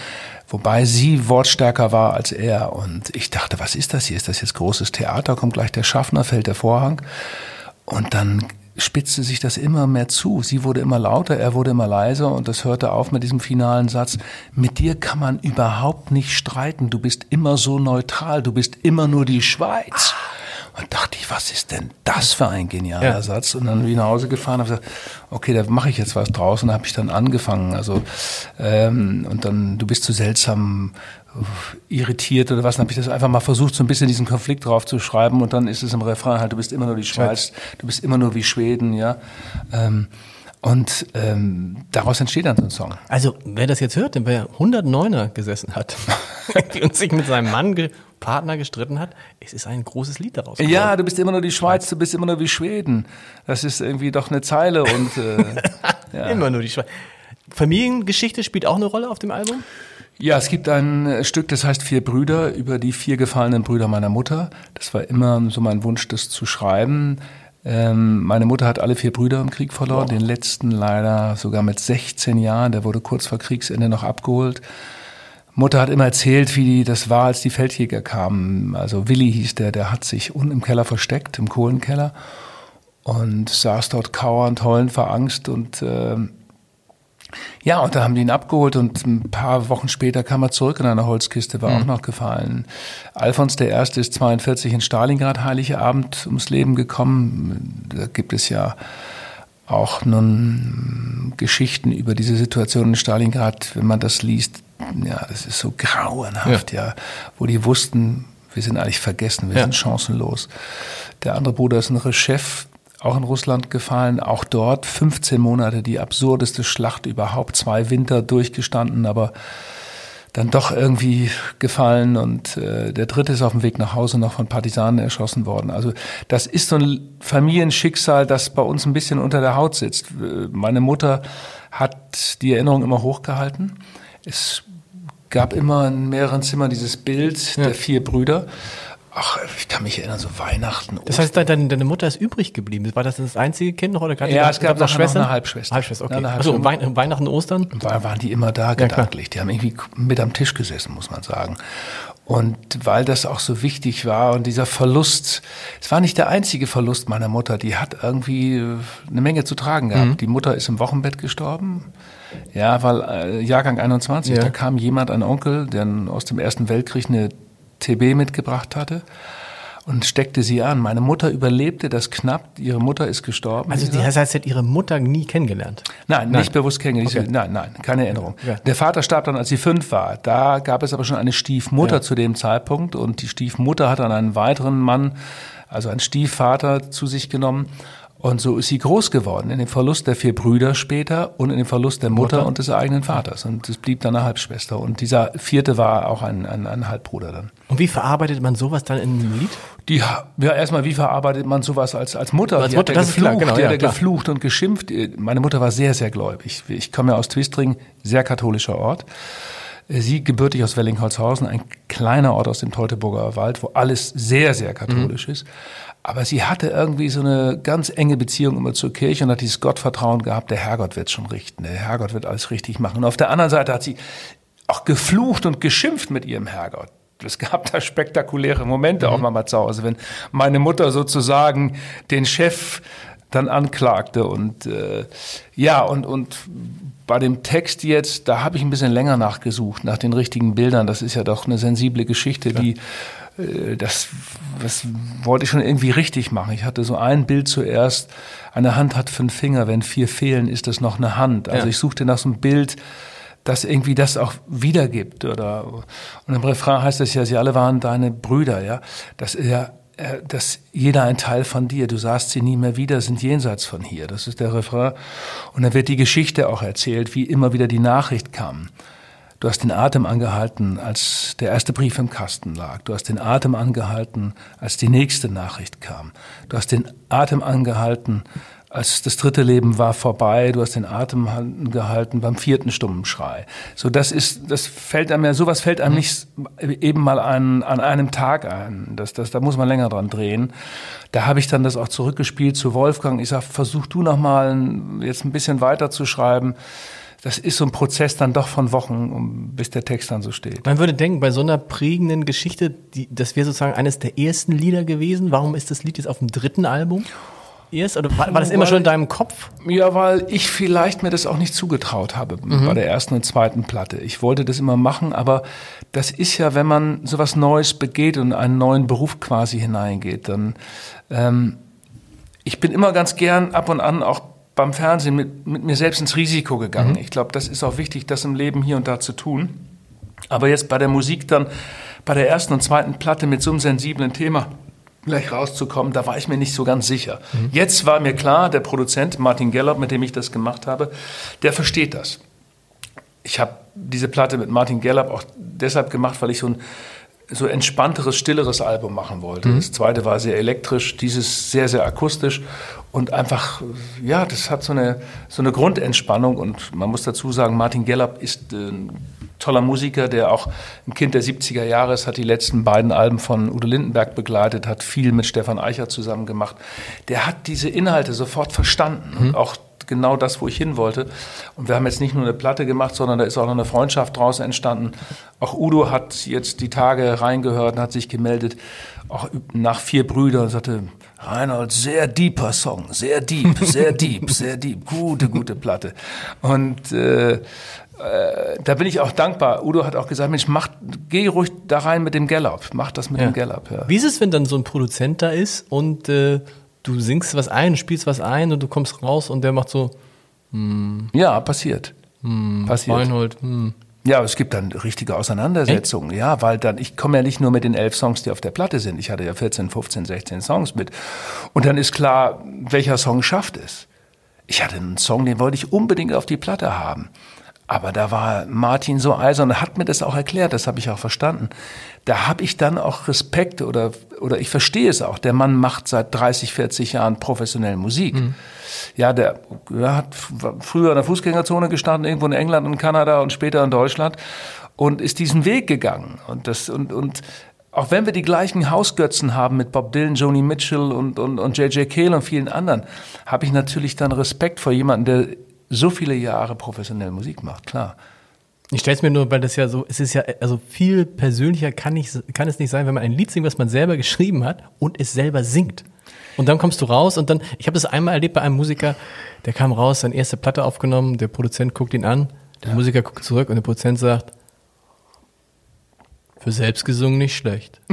B: Wobei sie wortstärker war als er. Und ich dachte, was ist das hier? Ist das jetzt großes Theater? Kommt gleich der Schaffner, fällt der Vorhang. Und dann spitzte sich das immer mehr zu. Sie wurde immer lauter, er wurde immer leiser und das hörte auf mit diesem finalen Satz. Mit dir kann man überhaupt nicht streiten. Du bist immer so neutral. Du bist immer nur die Schweiz. Und dachte ich, was ist denn das für ein genialer ja. Satz? Und dann bin ich nach Hause gefahren und habe gesagt, okay, da mache ich jetzt was draus. Und habe ich dann angefangen. Also ähm, und dann, du bist zu so seltsam äh, irritiert oder was, dann habe ich das einfach mal versucht, so ein bisschen diesen Konflikt drauf zu schreiben und dann ist es im Refrain halt, du bist immer nur die Schweiz, du bist immer nur wie Schweden, ja. Ähm, und ähm, daraus entsteht dann so ein Song.
A: Also, wer das jetzt hört, wer 109er gesessen hat und sich mit seinem Mann Partner gestritten hat, es ist ein großes Lied daraus.
B: Geworden. Ja, du bist immer nur die Schweiz, du bist immer nur wie Schweden. Das ist irgendwie doch eine Zeile und äh,
A: ja. immer nur die Schweiz. Familiengeschichte spielt auch eine Rolle auf dem Album?
B: Ja, es gibt ein äh, Stück, das heißt Vier Brüder, über die vier gefallenen Brüder meiner Mutter. Das war immer so mein Wunsch, das zu schreiben. Ähm, meine Mutter hat alle vier Brüder im Krieg verloren, wow. den letzten leider sogar mit 16 Jahren. Der wurde kurz vor Kriegsende noch abgeholt. Mutter hat immer erzählt, wie das war, als die Feldjäger kamen. Also Willi hieß der, der hat sich unten im Keller versteckt, im Kohlenkeller und saß dort kauernd, heulend vor Angst und äh, ja, und da haben die ihn abgeholt und ein paar Wochen später kam er zurück in einer Holzkiste, war mhm. auch noch gefallen. Alfons der Erste ist 42 in Stalingrad Heilige Abend ums Leben gekommen. Da gibt es ja auch nun Geschichten über diese Situation in Stalingrad, wenn man das liest, ja, das ist so grauenhaft, ja, ja wo die wussten, wir sind eigentlich vergessen, wir ja. sind chancenlos. Der andere Bruder ist ein Chef, auch in Russland gefallen, auch dort 15 Monate die absurdeste Schlacht überhaupt, zwei Winter durchgestanden, aber dann doch irgendwie gefallen und äh, der dritte ist auf dem Weg nach Hause noch von Partisanen erschossen worden. Also das ist so ein Familienschicksal, das bei uns ein bisschen unter der Haut sitzt. Meine Mutter hat die Erinnerung immer hochgehalten. Es gab immer in mehreren Zimmern dieses Bild ja. der vier Brüder. Ach, ich kann mich erinnern, so Weihnachten.
A: Das heißt, deine, deine Mutter ist übrig geblieben. War das das einzige Kind noch oder
B: Ja, es gab noch, Schwestern? eine Halbschwester.
A: Halbschwester, okay. Ja, also Weihnachten, Weihnachten, Ostern?
B: War, waren die immer da gedanklich. Ja, die haben irgendwie mit am Tisch gesessen, muss man sagen. Und weil das auch so wichtig war und dieser Verlust, es war nicht der einzige Verlust meiner Mutter, die hat irgendwie eine Menge zu tragen gehabt. Mhm. Die Mutter ist im Wochenbett gestorben. Ja, weil äh, Jahrgang 21, ja. da kam jemand, ein Onkel, der aus dem Ersten Weltkrieg eine TB mitgebracht hatte und steckte sie an. Meine Mutter überlebte das knapp. Ihre Mutter ist gestorben.
A: Also die heißt, sie hat ihre Mutter nie kennengelernt?
B: Nein, nein. nicht bewusst kennengelernt. Okay. Nein, nein, keine Erinnerung. Ja. Der Vater starb dann, als sie fünf war. Da gab es aber schon eine Stiefmutter ja. zu dem Zeitpunkt und die Stiefmutter hat dann einen weiteren Mann, also einen Stiefvater zu sich genommen. Und so ist sie groß geworden, in dem Verlust der vier Brüder später und in dem Verlust der Mutter, Mutter? und des eigenen Vaters. Und es blieb dann eine Halbschwester. Und dieser vierte war auch ein, ein, ein Halbbruder dann.
A: Und wie verarbeitet man sowas dann in einem Lied?
B: Die, ja, erstmal, wie verarbeitet man sowas als, als Mutter?
A: Als Mutter, das geflucht, ist klar, genau,
B: die ja, hat geflucht und geschimpft. Meine Mutter war sehr, sehr gläubig. Ich komme ja aus Twistring, sehr katholischer Ort. Sie gebürtig aus Wellingholzhausen, ein kleiner Ort aus dem Teutoburger Wald, wo alles sehr, sehr katholisch mhm. ist. Aber sie hatte irgendwie so eine ganz enge Beziehung immer zur Kirche und hat dieses Gottvertrauen gehabt, der Herrgott wird schon richten, der Herrgott wird alles richtig machen. Und auf der anderen Seite hat sie auch geflucht und geschimpft mit ihrem Herrgott. Es gab da spektakuläre Momente mhm. auch mal zu Hause, wenn meine Mutter sozusagen den Chef dann anklagte und äh, ja und und bei dem Text jetzt, da habe ich ein bisschen länger nachgesucht nach den richtigen Bildern. Das ist ja doch eine sensible Geschichte, ja. die äh, das, das wollte ich schon irgendwie richtig machen. Ich hatte so ein Bild zuerst. Eine Hand hat fünf Finger. Wenn vier fehlen, ist das noch eine Hand. Also ja. ich suchte nach so einem Bild, das irgendwie das auch wiedergibt. Oder, und im Refrain heißt es ja, sie alle waren deine Brüder, ja. Das ist ja, dass jeder ein Teil von dir, du sahst sie nie mehr wieder, sind jenseits von hier. Das ist der Refrain. Und dann wird die Geschichte auch erzählt, wie immer wieder die Nachricht kam. Du hast den Atem angehalten, als der erste Brief im Kasten lag. Du hast den Atem angehalten, als die nächste Nachricht kam. Du hast den Atem angehalten, als das dritte Leben war vorbei. Du hast den Atem angehalten beim vierten stummen Schrei. So, das ist, das fällt einem ja, sowas fällt einem nicht eben mal an, an einem Tag ein. Das, das, da muss man länger dran drehen. Da habe ich dann das auch zurückgespielt zu Wolfgang. Ich sag, versuch du noch mal jetzt ein bisschen weiter zu schreiben das ist so ein Prozess dann doch von Wochen, bis der Text dann so steht.
A: Man würde denken, bei so einer prägenden Geschichte, die, das wäre sozusagen eines der ersten Lieder gewesen. Warum ist das Lied jetzt auf dem dritten Album? Erst? Oder war, war das immer weil, schon in deinem Kopf?
B: Ja, weil ich vielleicht mir das auch nicht zugetraut habe mhm. bei der ersten und zweiten Platte. Ich wollte das immer machen, aber das ist ja, wenn man sowas Neues begeht und einen neuen Beruf quasi hineingeht, dann ähm, ich bin immer ganz gern ab und an auch beim Fernsehen mit, mit mir selbst ins Risiko gegangen. Mhm. Ich glaube, das ist auch wichtig, das im Leben hier und da zu tun. Aber jetzt bei der Musik dann, bei der ersten und zweiten Platte mit so einem sensiblen Thema gleich rauszukommen, da war ich mir nicht so ganz sicher. Mhm. Jetzt war mir klar, der Produzent Martin Gellert, mit dem ich das gemacht habe, der versteht das. Ich habe diese Platte mit Martin Gellert auch deshalb gemacht, weil ich so ein so entspannteres, stilleres Album machen wollte. Mhm. Das zweite war sehr elektrisch, dieses sehr, sehr akustisch und einfach, ja, das hat so eine, so eine Grundentspannung und man muss dazu sagen, Martin Gellab ist äh, ein toller Musiker, der auch ein Kind der 70er Jahre ist, hat die letzten beiden Alben von Udo Lindenberg begleitet, hat viel mit Stefan Eicher zusammen gemacht. Der hat diese Inhalte sofort verstanden mhm. und auch genau das, wo ich hin wollte. Und wir haben jetzt nicht nur eine Platte gemacht, sondern da ist auch noch eine Freundschaft draus entstanden. Auch Udo hat jetzt die Tage reingehört und hat sich gemeldet, auch nach vier Brüdern und sagte, Reinhold, sehr deeper Song, sehr deep, sehr deep, sehr deep, gute, gute Platte. Und äh, äh, da bin ich auch dankbar. Udo hat auch gesagt, Mensch, mach, geh ruhig da rein mit dem Gallop, mach das mit ja. dem Gallop.
A: Ja. Wie ist es, wenn dann so ein Produzent da ist und äh, du singst was ein, spielst was ein und du kommst raus und der macht so.
B: Hm. Ja, passiert.
A: Hm, passiert. Reinhold, hm.
B: Ja, es gibt dann richtige Auseinandersetzungen, Echt? ja, weil dann, ich komme ja nicht nur mit den elf Songs, die auf der Platte sind. Ich hatte ja 14, 15, 16 Songs mit. Und dann ist klar, welcher Song schafft es. Ich hatte einen Song, den wollte ich unbedingt auf die Platte haben. Aber da war Martin so eisern und hat mir das auch erklärt, das habe ich auch verstanden. Da habe ich dann auch Respekt oder, oder ich verstehe es auch. Der Mann macht seit 30, 40 Jahren professionell Musik. Mhm. Ja, der, der hat früher in der Fußgängerzone gestanden, irgendwo in England und Kanada und später in Deutschland und ist diesen Weg gegangen. Und das, und, und auch wenn wir die gleichen Hausgötzen haben mit Bob Dylan, Joni Mitchell und, und, und J.J. Cale und vielen anderen, habe ich natürlich dann Respekt vor jemandem, der so viele Jahre professionell Musik macht, klar.
A: Ich stelle es mir nur, weil das ja so, es ist ja, also viel persönlicher kann, ich, kann es nicht sein, wenn man ein Lied singt, was man selber geschrieben hat und es selber singt. Und dann kommst du raus und dann, ich habe das einmal erlebt bei einem Musiker, der kam raus, seine erste Platte aufgenommen, der Produzent guckt ihn an, der ja. Musiker guckt zurück und der Produzent sagt, für selbst gesungen nicht schlecht.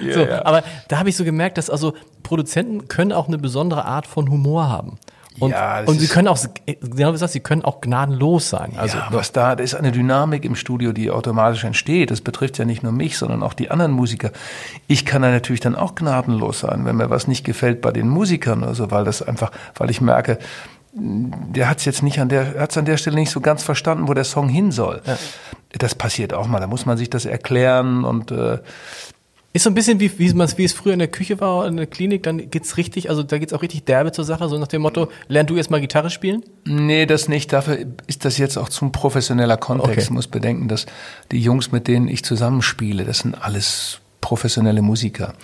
A: yeah, so. Aber da habe ich so gemerkt, dass also Produzenten können auch eine besondere Art von Humor haben. Und, ja, und sie können auch, genau wie gesagt, sie können auch gnadenlos sein.
B: Also, ja, was da, da ist eine Dynamik im Studio, die automatisch entsteht. Das betrifft ja nicht nur mich, sondern auch die anderen Musiker. Ich kann da natürlich dann auch gnadenlos sein, wenn mir was nicht gefällt bei den Musikern oder so, weil das einfach, weil ich merke, der hat es jetzt nicht an der, hat es an der Stelle nicht so ganz verstanden, wo der Song hin soll. Ja. Das passiert auch mal. Da muss man sich das erklären und äh,
A: ist so ein bisschen wie, wie, wie es früher in der Küche war, in der Klinik, dann geht's richtig, also da geht's auch richtig derbe zur Sache, so nach dem Motto, lern du erst mal Gitarre spielen?
B: Nee, das nicht. Dafür ist das jetzt auch zum professioneller Kontext. Okay. Ich muss bedenken, dass die Jungs, mit denen ich zusammenspiele, das sind alles professionelle Musiker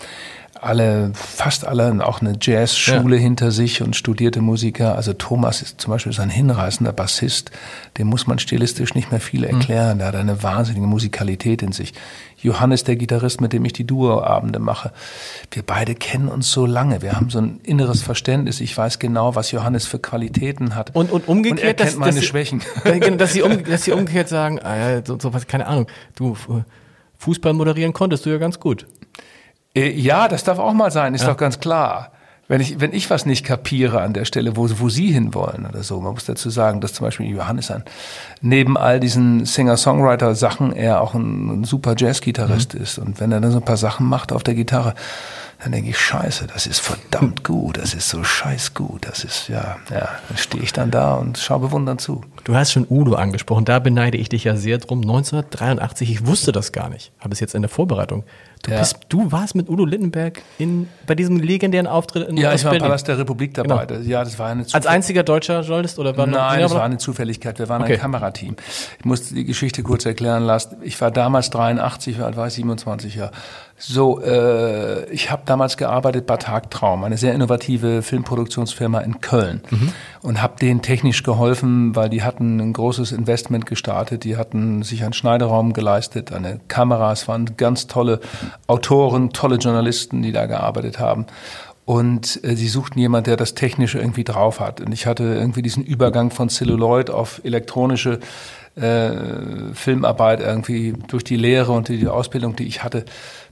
B: alle, fast alle auch eine Jazzschule ja. hinter sich und studierte Musiker. Also Thomas ist zum Beispiel ein hinreißender Bassist. Dem muss man stilistisch nicht mehr viel mhm. erklären. Mhm. Der hat eine wahnsinnige Musikalität in sich. Johannes, der Gitarrist, mit dem ich die Duo-Abende mache. Wir beide kennen uns so lange. Wir haben so ein inneres Verständnis. Ich weiß genau, was Johannes für Qualitäten hat.
A: Und, und umgekehrt, und er
B: kennt dass, meine dass Schwächen.
A: Sie, dass, sie um, dass sie umgekehrt sagen, ah ja, so, so was, keine Ahnung, du Fußball moderieren konntest du ja ganz gut.
B: Äh, ja, das darf auch mal sein, ist ja. doch ganz klar. Wenn ich, wenn ich was nicht kapiere an der Stelle, wo, wo Sie hinwollen oder so, man muss dazu sagen, dass zum Beispiel Johannes an, neben all diesen Singer-Songwriter-Sachen er auch ein, ein super Jazz-Gitarrist mhm. ist. Und wenn er dann so ein paar Sachen macht auf der Gitarre, dann denke ich, scheiße, das ist verdammt gut, das ist so scheiß gut, das ist, ja, ja, dann stehe ich dann da und schaue bewundernd zu.
A: Du hast schon Udo angesprochen, da beneide ich dich ja sehr drum. 1983, ich wusste das gar nicht, habe es jetzt in der Vorbereitung Du, ja. bist, du warst mit Udo Lindenberg in, bei diesem legendären Auftritt in
B: Ja, ich war im Palast der Republik dabei. Genau. Ja, das war eine
A: Als einziger deutscher Journalist oder
B: war Nein, das war eine Zufälligkeit. Wir waren okay. ein Kamerateam. Ich muss die Geschichte kurz erklären lassen. Ich war damals 83, wie alt war ich? 27 Jahre. So, äh, ich habe damals gearbeitet bei Tagtraum, eine sehr innovative Filmproduktionsfirma in Köln mhm. und habe denen technisch geholfen, weil die hatten ein großes Investment gestartet, die hatten sich einen Schneideraum geleistet, eine Kamera, es waren ganz tolle Autoren, tolle Journalisten, die da gearbeitet haben. Und äh, sie suchten jemand, der das Technische irgendwie drauf hat. Und ich hatte irgendwie diesen Übergang von Celluloid auf elektronische äh, Filmarbeit irgendwie durch die Lehre und die Ausbildung, die ich hatte,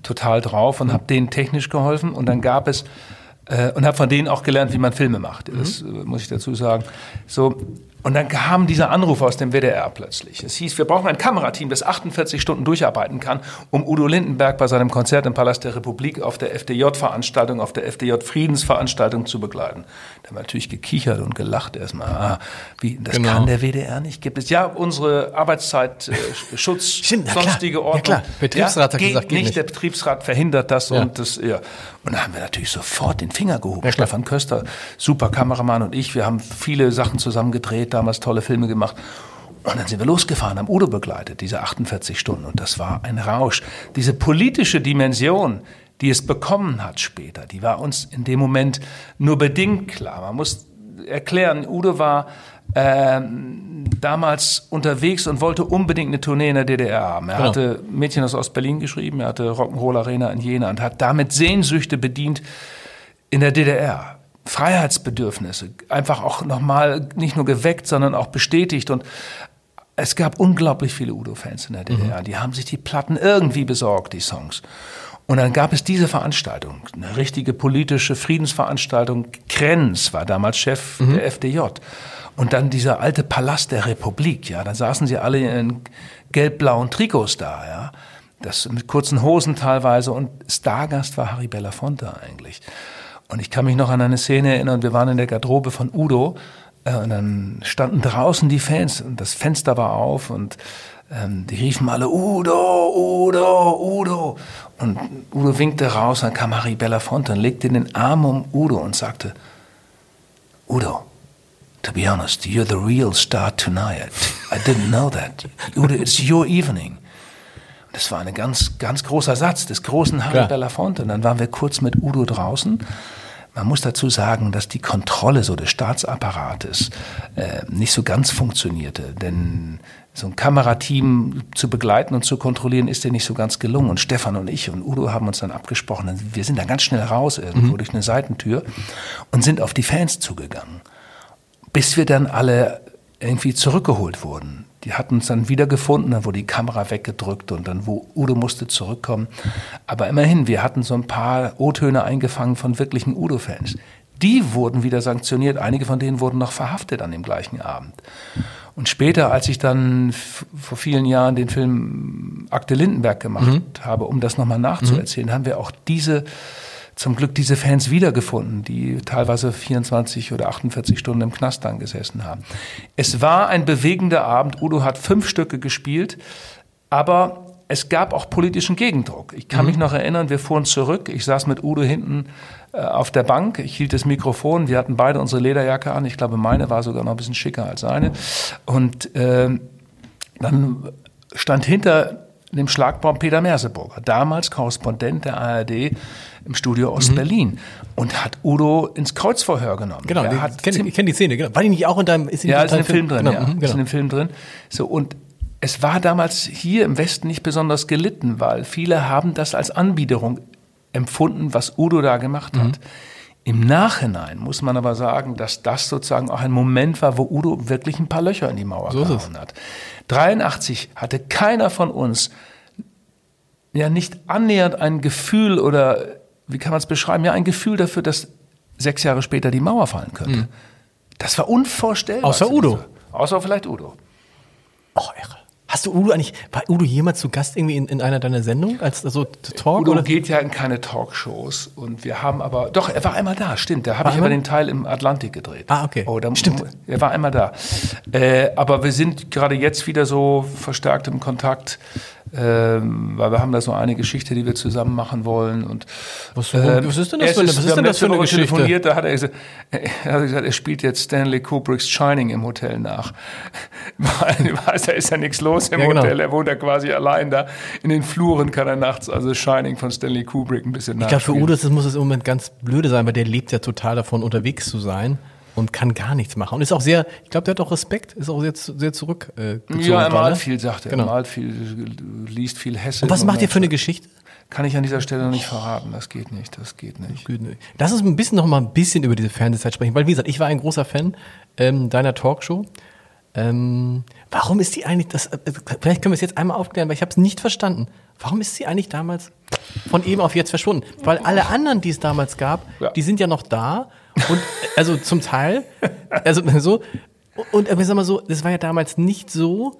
B: total drauf und habe denen technisch geholfen. Und dann gab es äh, und habe von denen auch gelernt, wie man Filme macht. Das mhm. muss ich dazu sagen. So und dann kam dieser Anruf aus dem WDR plötzlich. Es hieß, wir brauchen ein Kamerateam, das 48 Stunden durcharbeiten kann, um Udo Lindenberg bei seinem Konzert im Palast der Republik auf der FDJ-Veranstaltung, auf der FDJ-Friedensveranstaltung zu begleiten. Da haben wir natürlich gekichert und gelacht erstmal. Ah, wie, das genau. kann der WDR nicht. Gibt es ja unsere Arbeitszeit, äh, Schutz, sonstige Ordnung. Ja, klar.
A: Betriebsrat
B: ja,
A: hat gesagt,
B: geht nicht. nicht. Der Betriebsrat verhindert das ja. und das, ja. Und da haben wir natürlich sofort den Finger gehoben. Ja, Stefan Köster, super Kameramann und ich, wir haben viele Sachen zusammen gedreht, damals tolle Filme gemacht. Und dann sind wir losgefahren, haben Udo begleitet, diese 48 Stunden. Und das war ein Rausch. Diese politische Dimension, die es bekommen hat später, die war uns in dem Moment nur bedingt klar. Man muss erklären, Udo war äh, damals unterwegs und wollte unbedingt eine Tournee in der DDR haben. Er genau. hatte Mädchen aus Ostberlin geschrieben, er hatte Rock'n'Roll Arena in Jena und hat damit Sehnsüchte bedient in der DDR. Freiheitsbedürfnisse einfach auch nochmal nicht nur geweckt, sondern auch bestätigt und es gab unglaublich viele Udo-Fans in der DDR. Mhm. Die haben sich die Platten irgendwie besorgt, die Songs. Und dann gab es diese Veranstaltung, eine richtige politische Friedensveranstaltung. Krenz war damals Chef mhm. der FDJ. Und dann dieser alte Palast der Republik, ja, da saßen sie alle in gelb-blauen Trikots da, ja. Das mit kurzen Hosen teilweise und Stargast war Harry Belafonte eigentlich. Und ich kann mich noch an eine Szene erinnern, wir waren in der Garderobe von Udo äh, und dann standen draußen die Fans und das Fenster war auf und ähm, die riefen alle Udo, Udo, Udo. Und Udo winkte raus, dann kam Harry Belafonte und legte den Arm um Udo und sagte, Udo, to be honest, you're the real star tonight. I didn't know that. Udo, it's your evening. Das war ein ganz, ganz großer Satz des großen Harry. Belafonte. Und dann waren wir kurz mit Udo draußen. Man muss dazu sagen, dass die Kontrolle so des Staatsapparates äh, nicht so ganz funktionierte. Denn so ein Kamerateam zu begleiten und zu kontrollieren, ist dir nicht so ganz gelungen. Und Stefan und ich und Udo haben uns dann abgesprochen. Wir sind dann ganz schnell raus irgendwo mhm. durch eine Seitentür und sind auf die Fans zugegangen. Bis wir dann alle irgendwie zurückgeholt wurden. Die hatten uns dann wiedergefunden, dann wurde die Kamera weggedrückt und dann wo Udo musste zurückkommen. Aber immerhin, wir hatten so ein paar O-Töne eingefangen von wirklichen Udo-Fans. Die wurden wieder sanktioniert. Einige von denen wurden noch verhaftet an dem gleichen Abend. Und später, als ich dann vor vielen Jahren den Film Akte Lindenberg gemacht mhm. habe, um das nochmal nachzuerzählen, mhm. haben wir auch diese, zum Glück diese Fans wiedergefunden, die teilweise 24 oder 48 Stunden im Knast dann gesessen haben. Es war ein bewegender Abend. Udo hat fünf Stücke gespielt, aber es gab auch politischen Gegendruck. Ich kann mhm. mich noch erinnern, wir fuhren zurück. Ich saß mit Udo hinten äh, auf der Bank. Ich hielt das Mikrofon. Wir hatten beide unsere Lederjacke an. Ich glaube, meine war sogar noch ein bisschen schicker als seine. Und äh, dann stand hinter dem Schlagbaum Peter Merseburger, damals Korrespondent der ARD im Studio Ost-Berlin mhm. und hat Udo ins Kreuzverhör genommen.
A: Genau,
B: ich
A: kenne kenn die Szene. Genau. War die nicht auch in deinem
B: ist in Ja, ist in dem Film, Film drin. Genau, ja, genau. ist in dem Film drin. So und es war damals hier im Westen nicht besonders gelitten, weil viele haben das als Anbiederung empfunden, was Udo da gemacht hat. Mhm. Im Nachhinein muss man aber sagen, dass das sozusagen auch ein Moment war, wo Udo wirklich ein paar Löcher in die Mauer so gehauen hat. 83 hatte keiner von uns ja nicht annähernd ein Gefühl oder wie kann man es beschreiben, ja ein Gefühl dafür, dass sechs Jahre später die Mauer fallen könnte. Mhm. Das war unvorstellbar.
A: Außer Udo.
B: Außer vielleicht Udo.
A: Oh, irre. Hast du Udo eigentlich, war Udo jemals zu Gast irgendwie in, in einer deiner Sendungen als so
B: Talk? Udo oder? geht ja in keine Talkshows und wir haben aber, doch, er war einmal da, stimmt, da habe ich aber den Teil im Atlantik gedreht.
A: Ah, okay.
B: Oh, da, stimmt. Er war einmal da. Äh, aber wir sind gerade jetzt wieder so verstärkt im Kontakt ähm, weil wir haben da so eine Geschichte, die wir zusammen machen wollen. Und,
A: was, äh, was ist denn das, für, was ist denn das für eine Geschichte? telefoniert,
B: da hat er, gesagt, er hat gesagt, er spielt jetzt Stanley Kubricks Shining im Hotel nach. Weil, weiß, da ist ja nichts los im ja, genau. Hotel, er wohnt ja quasi allein da. In den Fluren kann er nachts also Shining von Stanley Kubrick ein bisschen
A: Ich glaube, für Udo das muss es im Moment ganz blöde sein, weil der lebt ja total davon, unterwegs zu sein und kann gar nichts machen. Und ist auch sehr, ich glaube, der hat auch Respekt, ist auch sehr, sehr zurückgezogen.
B: Äh, ja, er malt viel, sagt er. Genau. Er malt viel, liest viel Hesse.
A: Und was macht ihr für eine Geschichte?
B: Kann ich an dieser Stelle noch nicht verraten. Das geht nicht, das geht nicht.
A: Lass uns ein bisschen noch mal ein bisschen über diese Fernsehzeit sprechen, weil wie gesagt, ich war ein großer Fan ähm, deiner Talkshow. Ähm, warum ist die eigentlich, das, äh, vielleicht können wir es jetzt einmal aufklären, weil ich habe es nicht verstanden. Warum ist sie eigentlich damals von eben auf jetzt verschwunden? Weil alle anderen, die es damals gab, ja. die sind ja noch da und also zum Teil, also so, und ich sag mal so, das war ja damals nicht so,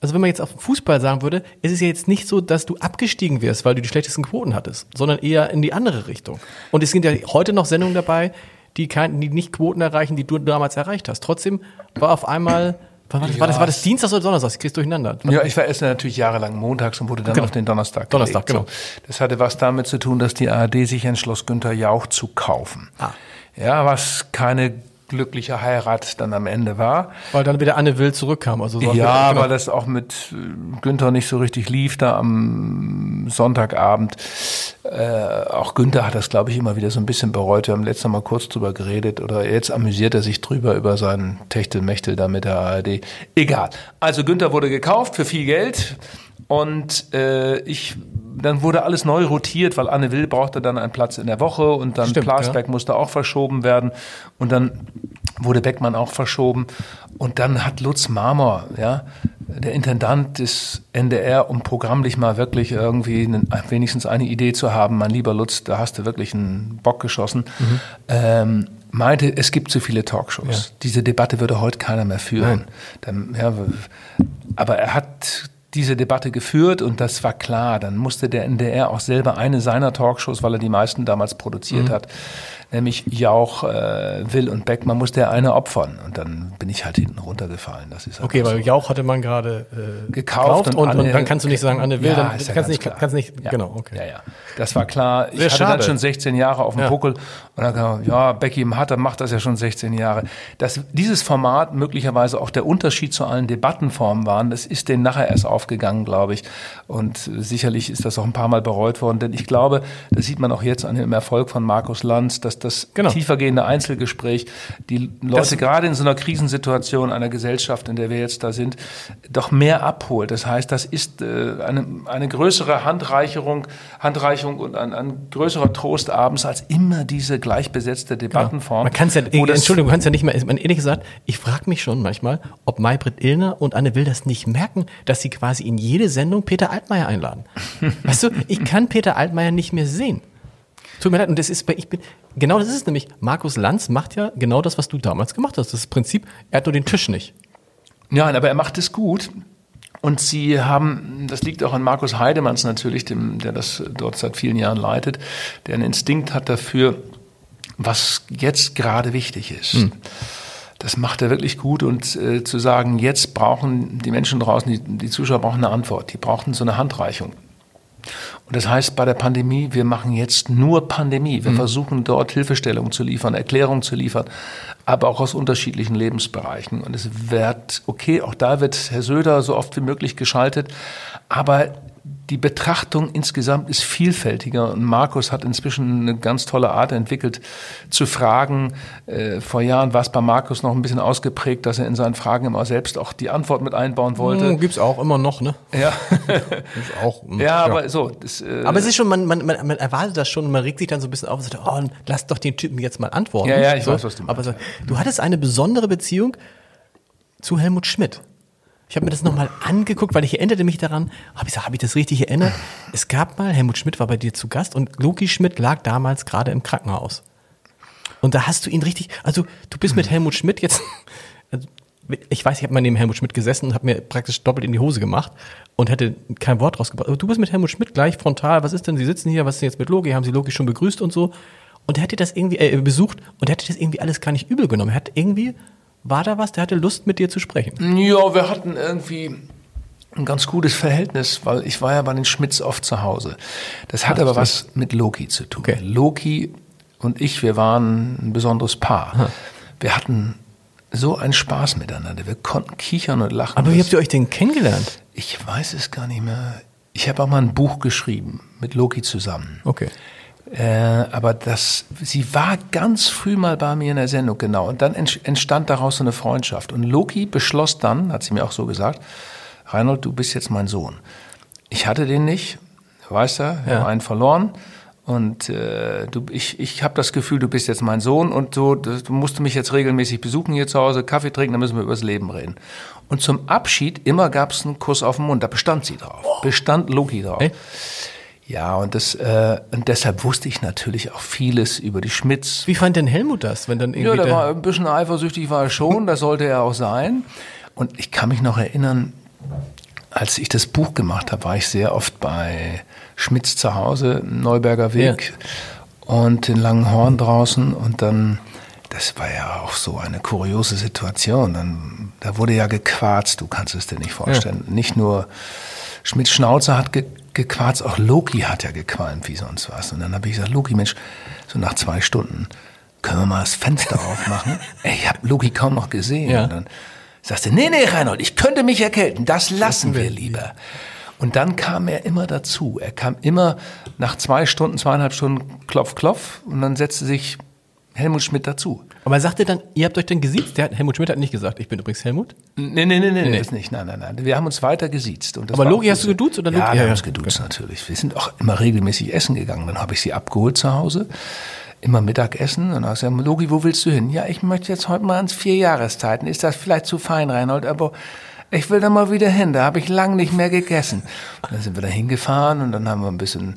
A: also wenn man jetzt auf Fußball sagen würde, es ist ja jetzt nicht so, dass du abgestiegen wirst, weil du die schlechtesten Quoten hattest, sondern eher in die andere Richtung. Und es sind ja heute noch Sendungen dabei, die, kein, die nicht Quoten erreichen, die du damals erreicht hast. Trotzdem war auf einmal war das, ja. war das, war das Dienstags oder Donnerstags? Ich krieg's durcheinander.
B: Ja, ich war erst natürlich jahrelang montags und wurde dann genau. auf den Donnerstag
A: Donnerstag, gelegt. genau.
B: Das hatte was damit zu tun, dass die ARD sich entschloss, Günther Jauch zu kaufen. Ah. Ja, was keine glückliche Heirat dann am Ende war.
A: Weil dann wieder Anne Will zurückkam. Also
B: so ja, genau. weil das auch mit äh, Günther nicht so richtig lief da am Sonntagabend. Äh, auch Günther hat das, glaube ich, immer wieder so ein bisschen bereut. Wir haben letztes Mal kurz drüber geredet oder jetzt amüsiert er sich drüber über seinen Techtelmechtel da mit der ARD. Egal. Also Günther wurde gekauft für viel Geld und äh, ich dann wurde alles neu rotiert, weil Anne Will brauchte dann einen Platz in der Woche und dann Stimmt, Plasberg ja. musste auch verschoben werden und dann wurde Beckmann auch verschoben und dann hat Lutz Marmor, ja, der Intendant des NDR, um programmlich mal wirklich irgendwie einen, wenigstens eine Idee zu haben, mein lieber Lutz, da hast du wirklich einen Bock geschossen, mhm. ähm, meinte, es gibt zu viele Talkshows. Ja. Diese Debatte würde heute keiner mehr führen. Dann, ja, aber er hat diese Debatte geführt und das war klar. Dann musste der NDR auch selber eine seiner Talkshows, weil er die meisten damals produziert mhm. hat, nämlich Jauch, äh, Will und Beck, man musste eine opfern. Und dann bin ich halt hinten runtergefallen. Das ist
A: okay, weil so. Jauch hatte man gerade äh, gekauft und, und, Anne, und, dann kannst du nicht sagen, Anne Will, ja, dann kannst du nicht, kannst nicht,
B: ja. genau, okay. Ja, ja. Das war klar. Ich Sehr hatte schade. dann schon 16 Jahre auf dem ja. Buckel und dann kam, ja, Becky Hatter macht das ja schon 16 Jahre. Dass dieses Format möglicherweise auch der Unterschied zu allen Debattenformen waren, das ist denen nachher erst aufgegangen, glaube ich. Und sicherlich ist das auch ein paar Mal bereut worden, denn ich glaube, das sieht man auch jetzt an dem Erfolg von Markus Lanz, dass das genau. tiefergehende Einzelgespräch die Leute das gerade in so einer Krisensituation einer Gesellschaft, in der wir jetzt da sind, doch mehr abholt. Das heißt, das ist äh, eine, eine größere Handreicherung, Handreichung und ein, ein größerer Trost abends als immer diese gleichbesetzte genau. Debattenform.
A: Genau. Man kann es ja, Entschuldigung, man kann es ja nicht mehr, ehrlich gesagt, ich frage mich schon manchmal, ob Maybrit Illner und Anne Will das nicht merken, dass sie quasi in jede Sendung Peter Altmaier einladen. weißt du, ich kann Peter Altmaier nicht mehr sehen. Tut mir leid, und das ist bei, ich bin, genau das ist es nämlich. Markus Lanz macht ja genau das, was du damals gemacht hast. Das ist Prinzip, er hat nur den Tisch nicht.
B: Ja, aber er macht es gut. Und sie haben, das liegt auch an Markus Heidemanns natürlich, dem, der das dort seit vielen Jahren leitet, der einen Instinkt hat dafür, was jetzt gerade wichtig ist. Hm. Das macht er wirklich gut und äh, zu sagen, jetzt brauchen die Menschen draußen, die, die Zuschauer brauchen eine Antwort, die brauchen so eine Handreichung. Und das heißt bei der Pandemie, wir machen jetzt nur Pandemie. Wir mhm. versuchen dort Hilfestellung zu liefern, Erklärung zu liefern, aber auch aus unterschiedlichen Lebensbereichen. Und es wird, okay, auch da wird Herr Söder so oft wie möglich geschaltet, aber die Betrachtung insgesamt ist vielfältiger und Markus hat inzwischen eine ganz tolle Art entwickelt zu fragen. Äh, vor Jahren war es bei Markus noch ein bisschen ausgeprägt, dass er in seinen Fragen immer selbst auch die Antwort mit einbauen wollte.
A: Hm, gibt's auch immer noch, ne?
B: Ja.
A: Gibt's auch.
B: Ja, ja, aber so. Das,
A: äh, aber es ist schon, man, man, man, man erwartet das schon, man regt sich dann so ein bisschen auf und sagt, oh, lass doch den Typen jetzt mal antworten.
B: Ja, ja, ich so. weiß, was du
A: meinst. Aber so, du hattest eine besondere Beziehung zu Helmut Schmidt. Ich habe mir das nochmal angeguckt, weil ich erinnerte mich daran, habe ich, hab ich das richtig erinnert? Es gab mal, Helmut Schmidt war bei dir zu Gast und Loki Schmidt lag damals gerade im Krankenhaus. Und da hast du ihn richtig, also du bist mit Helmut Schmidt jetzt, also, ich weiß, ich habe mal neben Helmut Schmidt gesessen und habe mir praktisch doppelt in die Hose gemacht und hätte kein Wort rausgebracht. Aber du bist mit Helmut Schmidt gleich frontal, was ist denn, Sie sitzen hier, was ist denn jetzt mit Loki, haben Sie Loki schon begrüßt und so. Und er hätte das irgendwie äh, besucht und er hätte das irgendwie alles gar nicht übel genommen. Er hat irgendwie war da was? Der hatte Lust, mit dir zu sprechen.
B: Ja, wir hatten irgendwie ein ganz gutes Verhältnis, weil ich war ja bei den Schmidts oft zu Hause. Das hat Ach, aber was mit Loki zu tun. Okay. Loki und ich, wir waren ein besonderes Paar. Aha. Wir hatten so einen Spaß miteinander. Wir konnten kichern und lachen.
A: Aber wie habt ihr euch denn kennengelernt?
B: Ich weiß es gar nicht mehr. Ich habe auch mal ein Buch geschrieben mit Loki zusammen.
A: Okay.
B: Äh, aber das, sie war ganz früh mal bei mir in der Sendung, genau. Und dann entstand daraus so eine Freundschaft. Und Loki beschloss dann, hat sie mir auch so gesagt, Reinhold, du bist jetzt mein Sohn. Ich hatte den nicht, weißt du, wir ja. haben einen verloren. Und äh, du, ich, ich habe das Gefühl, du bist jetzt mein Sohn und so, du musst mich jetzt regelmäßig besuchen hier zu Hause, Kaffee trinken, dann müssen wir übers Leben reden. Und zum Abschied immer gab es einen Kuss auf den Mund, da bestand sie drauf, bestand Loki drauf. Hey. Ja, und das äh, und deshalb wusste ich natürlich auch vieles über die Schmitz.
A: Wie fand denn Helmut das, wenn dann irgendwie
B: Ja, der war ein bisschen eifersüchtig war er schon, das sollte er auch sein. Und ich kann mich noch erinnern, als ich das Buch gemacht habe, war ich sehr oft bei Schmitz zu Hause, Neuberger Weg ja. und den langen Horn draußen und dann das war ja auch so eine kuriose Situation. Dann, da wurde ja gequarzt, du kannst es dir nicht vorstellen. Ja. Nicht nur Schmitz Schnauze hat ge gequarzt, auch Loki hat ja gequalmt wie sonst was. Und dann habe ich gesagt, Loki, Mensch, so nach zwei Stunden, können wir mal das Fenster aufmachen? Ey, ich habe Loki kaum noch gesehen. Ja. Und dann sagte, nee, nee, Reinhold, ich könnte mich erkälten, das lassen wir lieber. Und dann kam er immer dazu. Er kam immer nach zwei Stunden, zweieinhalb Stunden klopf, klopf und dann setzte sich Helmut Schmidt dazu.
A: Aber er sagte dann, ihr habt euch dann gesiezt? Der hat, Helmut Schmidt hat nicht gesagt, ich bin übrigens Helmut?
B: Nee, nee, nee, nee, nee. das nicht. Nein, nein, nein. Wir haben uns weiter gesiezt.
A: Aber Logi hast du geduzt oder
B: Logi? Ja, wir haben uns geduzt natürlich. Wir sind auch immer regelmäßig essen gegangen. Dann habe ich sie abgeholt zu Hause. Immer Mittagessen. Und dann habe ich gesagt, Logi, wo willst du hin? Ja, ich möchte jetzt heute mal ans Vierjahreszeiten. Ist das vielleicht zu fein, Reinhold? Aber ich will da mal wieder hin, da habe ich lang nicht mehr gegessen. Und dann sind wir da hingefahren und dann haben wir ein bisschen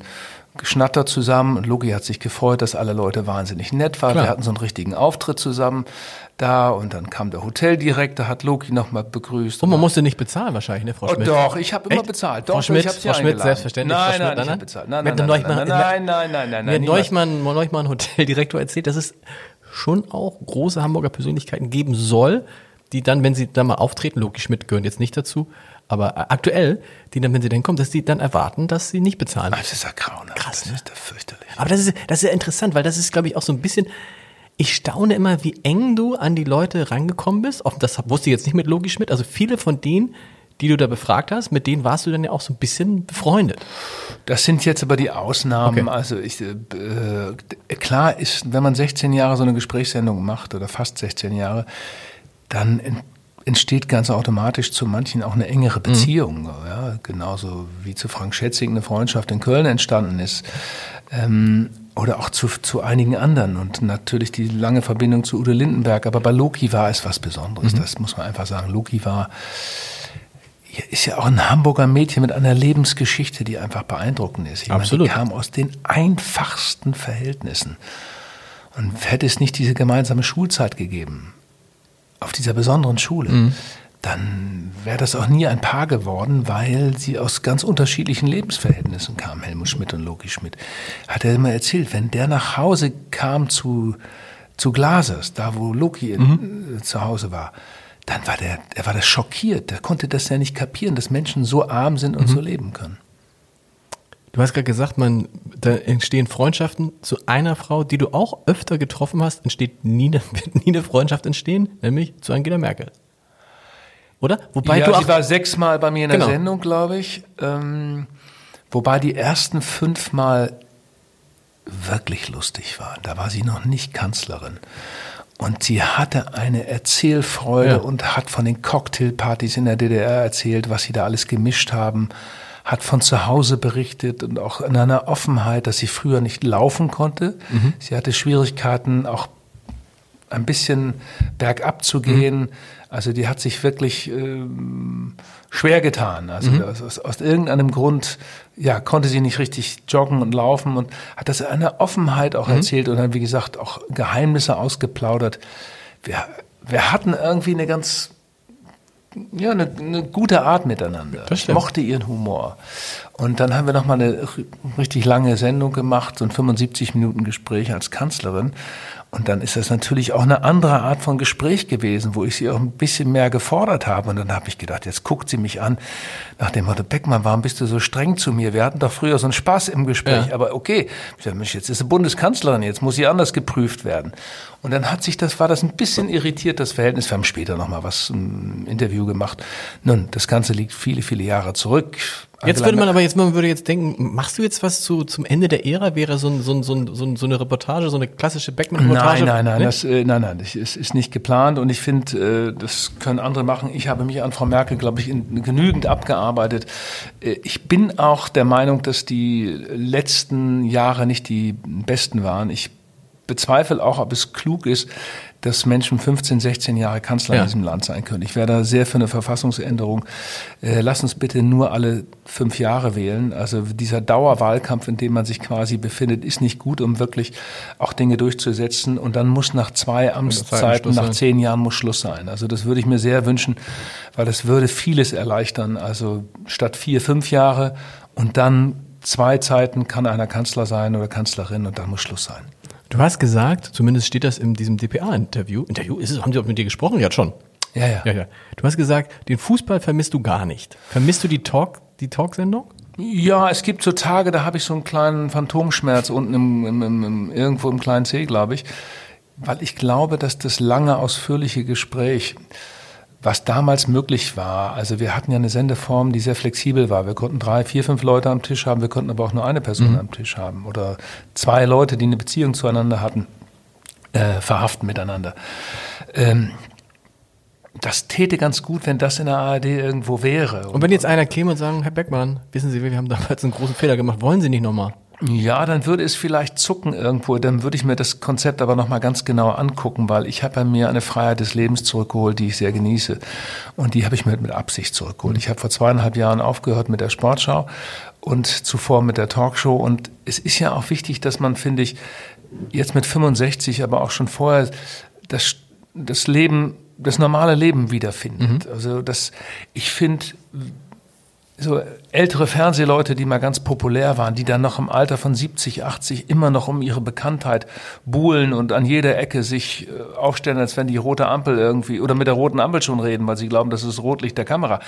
B: geschnattert zusammen Loki hat sich gefreut, dass alle Leute wahnsinnig nett waren. Klar. Wir hatten so einen richtigen Auftritt zusammen da und dann kam der Hoteldirektor, hat Loki nochmal begrüßt.
A: Und man musste nicht bezahlen wahrscheinlich, ne, Frau
B: oh, Schmidt? Oh, doch, ich habe immer bezahlt. Doch,
A: Frau Schmidt, ich Frau Schmidt selbstverständlich.
B: Nein,
A: Frau Schmidt,
B: nein,
A: nein,
B: ich bezahlt. Nein, nein, nein, nein, nein, nein, nein, nein, nein,
A: nein. Mir Neuchmann, Neuchmann Hoteldirektor erzählt, dass es schon auch große Hamburger Persönlichkeiten geben soll, die dann, wenn sie da mal auftreten, Loki Schmidt gehört jetzt nicht dazu, aber aktuell, die dann, wenn sie dann kommen, dass die dann erwarten, dass sie nicht bezahlen.
B: Das ist ja grauenhaft.
A: Krass, ne? Das ist ja fürchterlich. Aber das ist, das ist ja interessant, weil das ist, glaube ich, auch so ein bisschen, ich staune immer, wie eng du an die Leute rangekommen bist. Das wusste ich jetzt nicht mit Logi Schmidt. Also viele von denen, die du da befragt hast, mit denen warst du dann ja auch so ein bisschen befreundet.
B: Das sind jetzt aber die Ausnahmen. Okay. Also ich, äh, klar ist, wenn man 16 Jahre so eine Gesprächssendung macht oder fast 16 Jahre, dann entsteht ganz automatisch zu manchen auch eine engere mhm. Beziehung. Mhm. Ja, genauso wie zu Frank Schätzing eine Freundschaft in Köln entstanden ist. Ähm, oder auch zu, zu einigen anderen und natürlich die lange Verbindung zu Udo Lindenberg. Aber bei Loki war es was Besonderes. Mhm. Das muss man einfach sagen. Loki war, ist ja auch ein Hamburger Mädchen mit einer Lebensgeschichte, die einfach beeindruckend ist.
A: Ich Absolut.
B: Meine, die kam aus den einfachsten Verhältnissen. Und hätte es nicht diese gemeinsame Schulzeit gegeben, auf dieser besonderen Schule, mhm. dann wäre das auch nie ein Paar geworden, weil sie aus ganz unterschiedlichen Lebensverhältnissen kamen, Helmut Schmidt und Loki Schmidt. Hat er immer erzählt, wenn der nach Hause kam zu, zu Glasers, da wo Loki mhm. Äh, zu Hause war, dann war der, er war das schockiert. Der konnte das ja nicht kapieren, dass Menschen so arm sind und mhm. so leben können.
A: Du hast gerade gesagt, man, da entstehen Freundschaften zu einer Frau, die du auch öfter getroffen hast, entsteht nie eine, nie eine Freundschaft entstehen, nämlich zu Angela Merkel. Oder?
B: Wobei ja, du auch, sie war sechsmal bei mir in der genau. Sendung, glaube ich. Ähm, wobei die ersten fünfmal wirklich lustig waren. Da war sie noch nicht Kanzlerin. Und sie hatte eine Erzählfreude ja. und hat von den Cocktailpartys in der DDR erzählt, was sie da alles gemischt haben hat von zu Hause berichtet und auch in einer Offenheit, dass sie früher nicht laufen konnte. Mhm. Sie hatte Schwierigkeiten, auch ein bisschen bergab zu gehen. Mhm. Also die hat sich wirklich ähm, schwer getan. Also mhm. aus, aus, irgendeinem Grund ja, konnte sie nicht richtig joggen und laufen und hat das in einer Offenheit auch mhm. erzählt und dann, wie gesagt, auch Geheimnisse ausgeplaudert. Wir, wir hatten irgendwie eine ganz ja, eine, eine gute Art miteinander. Ich mochte ihren Humor. Und dann haben wir nochmal eine richtig lange Sendung gemacht, so ein 75 Minuten Gespräch als Kanzlerin. Und dann ist das natürlich auch eine andere Art von Gespräch gewesen, wo ich sie auch ein bisschen mehr gefordert habe. Und dann habe ich gedacht, jetzt guckt sie mich an, nach dem Motto, Beckmann, warum bist du so streng zu mir? Wir hatten doch früher so einen Spaß im Gespräch. Ja. Aber okay, Mensch, jetzt ist sie Bundeskanzlerin, jetzt muss sie anders geprüft werden. Und dann hat sich das, war das ein bisschen irritiert, das Verhältnis. Wir haben später nochmal was, ein Interview gemacht. Nun, das Ganze liegt viele, viele Jahre zurück.
A: Jetzt würde man aber jetzt, man würde jetzt denken, machst du jetzt was zu, zum Ende der Ära? Wäre so, ein, so, ein, so, ein, so eine Reportage, so eine klassische Beckmann-Reportage?
B: Nein, nein, nein, ne? das, äh, nein, nein, das ist, ist nicht geplant und ich finde, äh, das können andere machen. Ich habe mich an Frau Merkel, glaube ich, in, genügend abgearbeitet. Äh, ich bin auch der Meinung, dass die letzten Jahre nicht die besten waren. Ich bezweifle auch, ob es klug ist, dass Menschen 15, 16 Jahre Kanzler ja. in diesem Land sein können. Ich wäre da sehr für eine Verfassungsänderung. Äh, lass uns bitte nur alle fünf Jahre wählen. Also dieser Dauerwahlkampf, in dem man sich quasi befindet, ist nicht gut, um wirklich auch Dinge durchzusetzen. Und dann muss nach zwei Amtszeiten, nach zehn Jahren muss Schluss sein. Also das würde ich mir sehr wünschen, weil das würde vieles erleichtern. Also statt vier, fünf Jahre und dann zwei Zeiten kann einer Kanzler sein oder Kanzlerin und dann muss Schluss sein.
A: Du hast gesagt, zumindest steht das in diesem DPA-Interview. Interview ist es, haben Sie auch mit dir gesprochen? Ja, schon.
B: Ja, ja, ja, ja.
A: Du hast gesagt, den Fußball vermisst du gar nicht. Vermisst du die Talk, die Talksendung?
B: Ja, es gibt so Tage, da habe ich so einen kleinen Phantomschmerz unten im, im, im, irgendwo im kleinen C, glaube ich, weil ich glaube, dass das lange ausführliche Gespräch was damals möglich war. Also wir hatten ja eine Sendeform, die sehr flexibel war. Wir konnten drei, vier, fünf Leute am Tisch haben, wir konnten aber auch nur eine Person mhm. am Tisch haben oder zwei Leute, die eine Beziehung zueinander hatten, äh, verhaften miteinander. Ähm, das täte ganz gut, wenn das in der ARD irgendwo wäre.
A: Und, und wenn jetzt einer käme und sagen, Herr Beckmann, wissen Sie, wir haben damals einen großen Fehler gemacht, wollen Sie nicht nochmal?
B: Ja, dann würde es vielleicht zucken irgendwo. Dann würde ich mir das Konzept aber nochmal ganz genau angucken, weil ich habe bei mir eine Freiheit des Lebens zurückgeholt, die ich sehr genieße. Und die habe ich mir mit Absicht zurückgeholt. Ich habe vor zweieinhalb Jahren aufgehört mit der Sportschau und zuvor mit der Talkshow. Und es ist ja auch wichtig, dass man, finde ich, jetzt mit 65, aber auch schon vorher das, das Leben, das normale Leben wiederfindet. Mhm. Also das, ich finde, so ältere Fernsehleute, die mal ganz populär waren, die dann noch im Alter von 70, 80 immer noch um ihre Bekanntheit buhlen und an jeder Ecke sich äh, aufstellen, als wenn die rote Ampel irgendwie oder mit der roten Ampel schon reden, weil sie glauben, das ist Rotlicht der Kamera.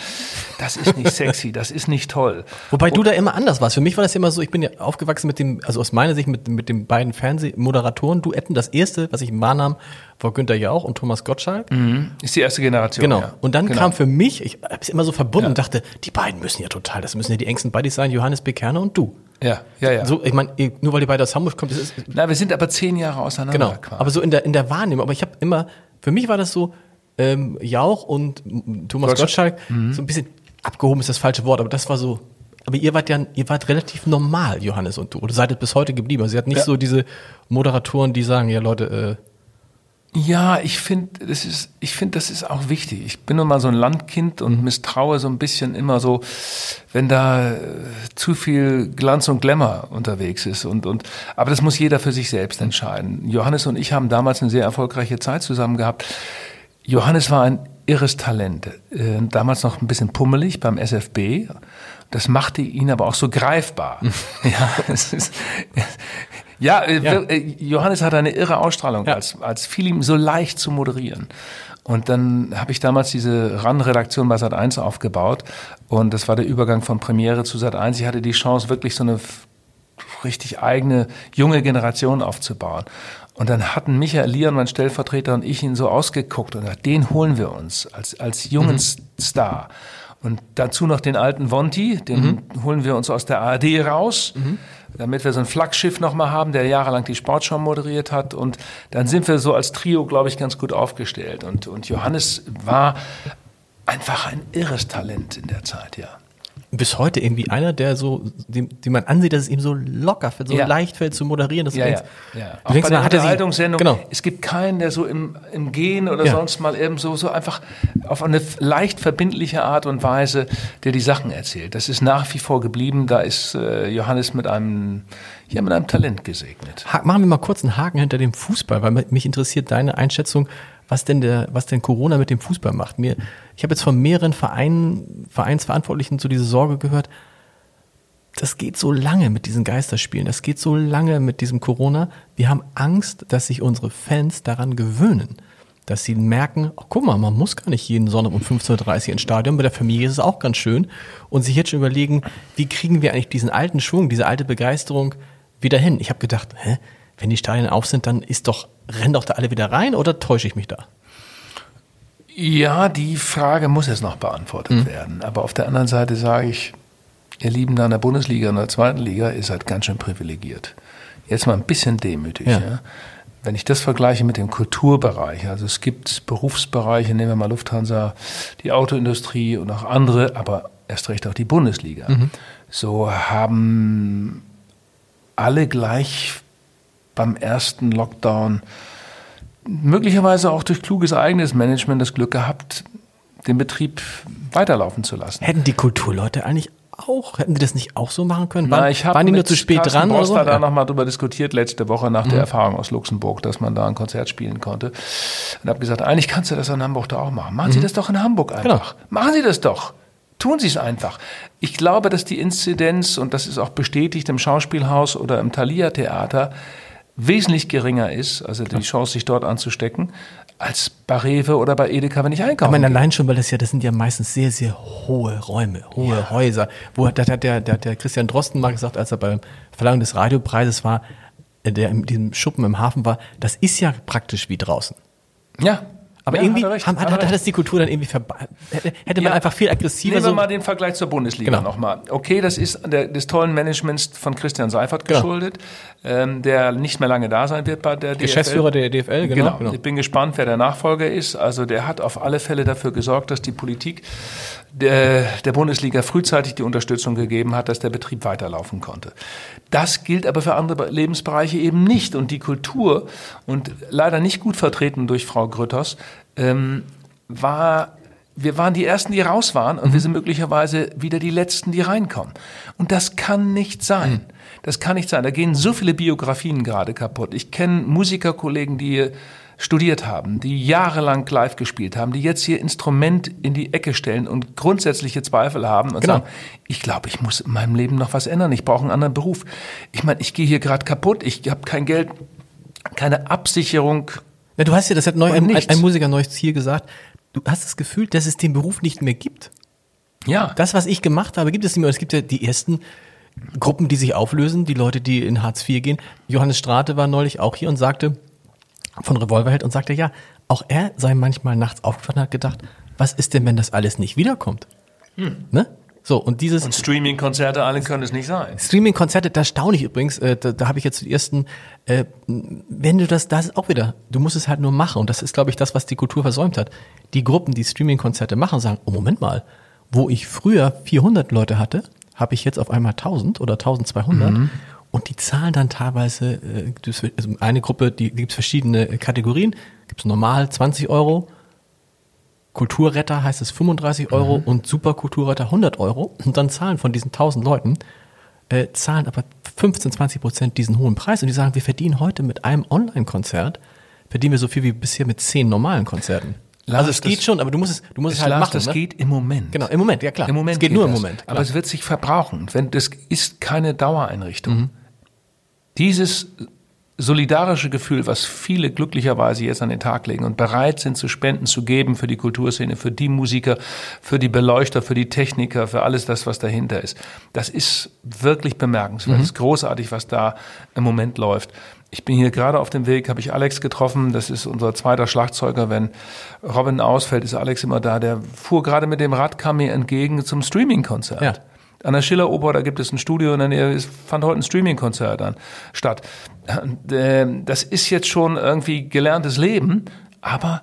B: Das ist nicht sexy, das ist nicht toll.
A: Wobei und, du da immer anders warst. Für mich war das immer so, ich bin ja aufgewachsen mit dem, also aus meiner Sicht mit, mit den beiden Fernsehmoderatoren-Duetten. Das erste, was ich wahrnahm, war Günther Jauch und Thomas Gottschalk.
B: Mhm. Ist die erste Generation.
A: Genau.
B: Ja.
A: Und dann
B: genau.
A: kam für mich, ich habe es immer so verbunden ja. und dachte, die beiden müssen ja total, das müssen ja die engsten Buddies sein, Johannes Bekerner und du.
B: Ja, ja, ja.
A: So, ich meine, nur weil die beide aus Hamburg kommen, das ist.
B: Na, wir sind aber zehn Jahre auseinander.
A: Genau. Quasi. Aber so in der in der Wahrnehmung. Aber ich habe immer, für mich war das so, ähm, Jauch und Thomas Gottschalk, Gottschalk mhm. so ein bisschen abgehoben ist das falsche Wort, aber das war so. Aber ihr wart ja, ihr wart relativ normal, Johannes und du. Oder seid es bis heute geblieben. Also ihr habt nicht ja. so diese Moderatoren, die sagen, ja Leute, äh,
B: ja, ich finde, das ist, ich finde, das ist auch wichtig. Ich bin nun mal so ein Landkind und misstraue so ein bisschen immer so, wenn da äh, zu viel Glanz und Glamour unterwegs ist und, und, aber das muss jeder für sich selbst entscheiden. Johannes und ich haben damals eine sehr erfolgreiche Zeit zusammen gehabt. Johannes war ein irres Talent. Äh, damals noch ein bisschen pummelig beim SFB. Das machte ihn aber auch so greifbar. ja, es ist, ja, äh, ja. Äh, Johannes hat eine irre Ausstrahlung, ja. als, als fiel ihm so leicht zu moderieren. Und dann habe ich damals diese RAN-Redaktion bei Sat1 aufgebaut und das war der Übergang von Premiere zu Sat1. Ich hatte die Chance, wirklich so eine richtig eigene junge Generation aufzubauen. Und dann hatten Michael Lian, mein Stellvertreter, und ich ihn so ausgeguckt und gesagt, den holen wir uns als, als jungen mhm. Star. Und dazu noch den alten Vonti, den mhm. holen wir uns aus der ARD raus. Mhm damit wir so ein Flaggschiff nochmal haben, der jahrelang die Sportschau moderiert hat. Und dann sind wir so als Trio, glaube ich, ganz gut aufgestellt. Und, und Johannes war einfach ein irres Talent in der Zeit, ja
A: bis heute irgendwie einer, der so, dem, dem man ansieht, dass es ihm so locker fällt, so ja. leicht fällt zu moderieren. Dass
B: ja,
A: denkst,
B: ja, ja. Auch denkst, bei der Unterhaltungssendung, genau. es gibt keinen, der so im, im Gehen oder ja. sonst mal eben so, so einfach auf eine leicht verbindliche Art und Weise, der die Sachen erzählt. Das ist nach wie vor geblieben. Da ist äh, Johannes mit einem, ja, mit einem Talent gesegnet.
A: Ha machen wir mal kurz einen Haken hinter dem Fußball, weil mich interessiert deine Einschätzung was denn der, was denn Corona mit dem Fußball macht. Mir, ich habe jetzt von mehreren Vereinen, Vereinsverantwortlichen zu dieser Sorge gehört. Das geht so lange mit diesen Geisterspielen. Das geht so lange mit diesem Corona. Wir haben Angst, dass sich unsere Fans daran gewöhnen. Dass sie merken, oh, guck mal, man muss gar nicht jeden Sonntag um 15.30 Uhr ins Stadion. Bei der Familie ist es auch ganz schön. Und sich jetzt schon überlegen, wie kriegen wir eigentlich diesen alten Schwung, diese alte Begeisterung wieder hin? Ich habe gedacht, hä? Wenn die Stadien auf sind, dann ist doch, rennen doch da alle wieder rein oder täusche ich mich da?
B: Ja, die Frage muss jetzt noch beantwortet mhm. werden. Aber auf der anderen Seite sage ich, ihr Lieben da in der Bundesliga und der zweiten Liga, ihr seid ganz schön privilegiert. Jetzt mal ein bisschen demütig. Ja. Ja. Wenn ich das vergleiche mit dem Kulturbereich, also es gibt Berufsbereiche, nehmen wir mal Lufthansa, die Autoindustrie und auch andere, aber erst recht auch die Bundesliga. Mhm. So haben alle gleich beim ersten Lockdown möglicherweise auch durch kluges eigenes Management das Glück gehabt, den Betrieb weiterlaufen zu lassen.
A: Hätten die Kulturleute eigentlich auch, hätten die das nicht auch so machen können?
B: Waren, Na, ich waren die nur zu spät Carsten dran? Borster oder so? da ja. nochmal drüber diskutiert letzte Woche nach mhm. der Erfahrung aus Luxemburg, dass man da ein Konzert spielen konnte. Und habe gesagt, eigentlich kannst du das in Hamburg da auch machen. Machen mhm. Sie das doch in Hamburg einfach. Genau. Machen Sie das doch. Tun Sie es einfach. Ich glaube, dass die Inzidenz, und das ist auch bestätigt im Schauspielhaus oder im Thalia Theater, wesentlich geringer ist, also die Chance, sich dort anzustecken, als bei Rewe oder bei Edeka, wenn ich einkaufe.
A: Ich meine, allein schon, weil das ja, das sind ja meistens sehr, sehr hohe Räume, hohe ja. Häuser. Wo hat, hat der, der, der Christian Drosten mal gesagt, als er beim Verlangen des Radiopreises war, äh, der in diesem Schuppen im Hafen war, das ist ja praktisch wie draußen.
B: Ja,
A: aber ja, irgendwie hat, hat, hat, hat, das die Kultur dann irgendwie ver hätte man ja, einfach viel aggressiver.
B: Nehmen wir so mal den Vergleich zur Bundesliga genau. nochmal. Okay, das ist der, des tollen Managements von Christian Seifert genau. geschuldet, ähm, der nicht mehr lange da sein wird bei der
A: DFL. Geschäftsführer der DFL, genau,
B: genau, genau. Ich bin gespannt, wer der Nachfolger ist. Also der hat auf alle Fälle dafür gesorgt, dass die Politik der, der Bundesliga frühzeitig die Unterstützung gegeben hat, dass der Betrieb weiterlaufen konnte. Das gilt aber für andere Lebensbereiche eben nicht. Und die Kultur, und leider nicht gut vertreten durch Frau Grütters, ähm, war wir waren die Ersten, die raus waren und mhm. wir sind möglicherweise wieder die Letzten, die reinkommen. Und das kann nicht sein. Mhm. Das kann nicht sein. Da gehen so viele Biografien gerade kaputt. Ich kenne Musikerkollegen, die studiert haben, die jahrelang live gespielt haben, die jetzt ihr Instrument in die Ecke stellen und grundsätzliche Zweifel haben und genau. sagen, ich glaube, ich muss in meinem Leben noch was ändern, ich brauche einen anderen Beruf. Ich meine, ich gehe hier gerade kaputt, ich habe kein Geld, keine Absicherung.
A: Ja, du hast ja, das hat neu, ein, ein, Musiker neues hier gesagt, du hast das Gefühl, dass es den Beruf nicht mehr gibt. Ja. Das, was ich gemacht habe, gibt es nicht mehr. Es gibt ja die ersten Gruppen, die sich auflösen, die Leute, die in Hartz IV gehen. Johannes Strate war neulich auch hier und sagte, von Revolverheld und sagte, ja, auch er sei manchmal nachts aufgewacht und hat gedacht, was ist denn, wenn das alles nicht wiederkommt? Hm. Ne? So, und dieses. Und
B: Streaming-Konzerte, alle können es nicht sein.
A: Streaming-Konzerte, da staune ich übrigens, äh, da, da habe ich jetzt die ersten, äh, wenn du das, das ist auch wieder, du musst es halt nur machen. Und das ist, glaube ich, das, was die Kultur versäumt hat. Die Gruppen, die Streaming-Konzerte machen, sagen, oh, Moment mal, wo ich früher 400 Leute hatte, habe ich jetzt auf einmal 1000 oder 1200. Mhm. Und die zahlen dann teilweise, äh, also eine Gruppe, die gibt es verschiedene Kategorien. Gibt es normal 20 Euro, Kulturretter heißt es 35 Euro mhm. und Superkulturretter 100 Euro. Und dann zahlen von diesen 1000 Leuten, äh, zahlen aber 15, 20 Prozent diesen hohen Preis. Und die sagen, wir verdienen heute mit einem Online-Konzert, verdienen wir so viel wie bisher mit zehn normalen Konzerten. Lars, also es geht schon, aber du musst es, du musst es, es halt Lars, machen.
B: Das ne? geht im Moment.
A: Genau, im Moment, ja klar.
B: Im Moment
A: es geht,
B: geht
A: nur
B: das.
A: im Moment.
B: Klar. Aber es wird sich verbrauchen. Wenn das ist keine Dauereinrichtung. Mhm. Dieses solidarische Gefühl, was viele glücklicherweise jetzt an den Tag legen und bereit sind zu spenden, zu geben für die Kulturszene, für die Musiker, für die Beleuchter, für die Techniker, für alles das, was dahinter ist. Das ist wirklich bemerkenswert. Mhm. Das ist großartig, was da im Moment läuft. Ich bin hier gerade auf dem Weg, habe ich Alex getroffen. Das ist unser zweiter Schlagzeuger. Wenn Robin ausfällt, ist Alex immer da. Der fuhr gerade mit dem Rad, kam mir entgegen zum Streaming-Konzert. Ja. An der Schilleroper, da gibt es ein Studio in der Nähe, es fand heute ein Streaming-Konzert an statt. Ähm, das ist jetzt schon irgendwie gelerntes Leben, aber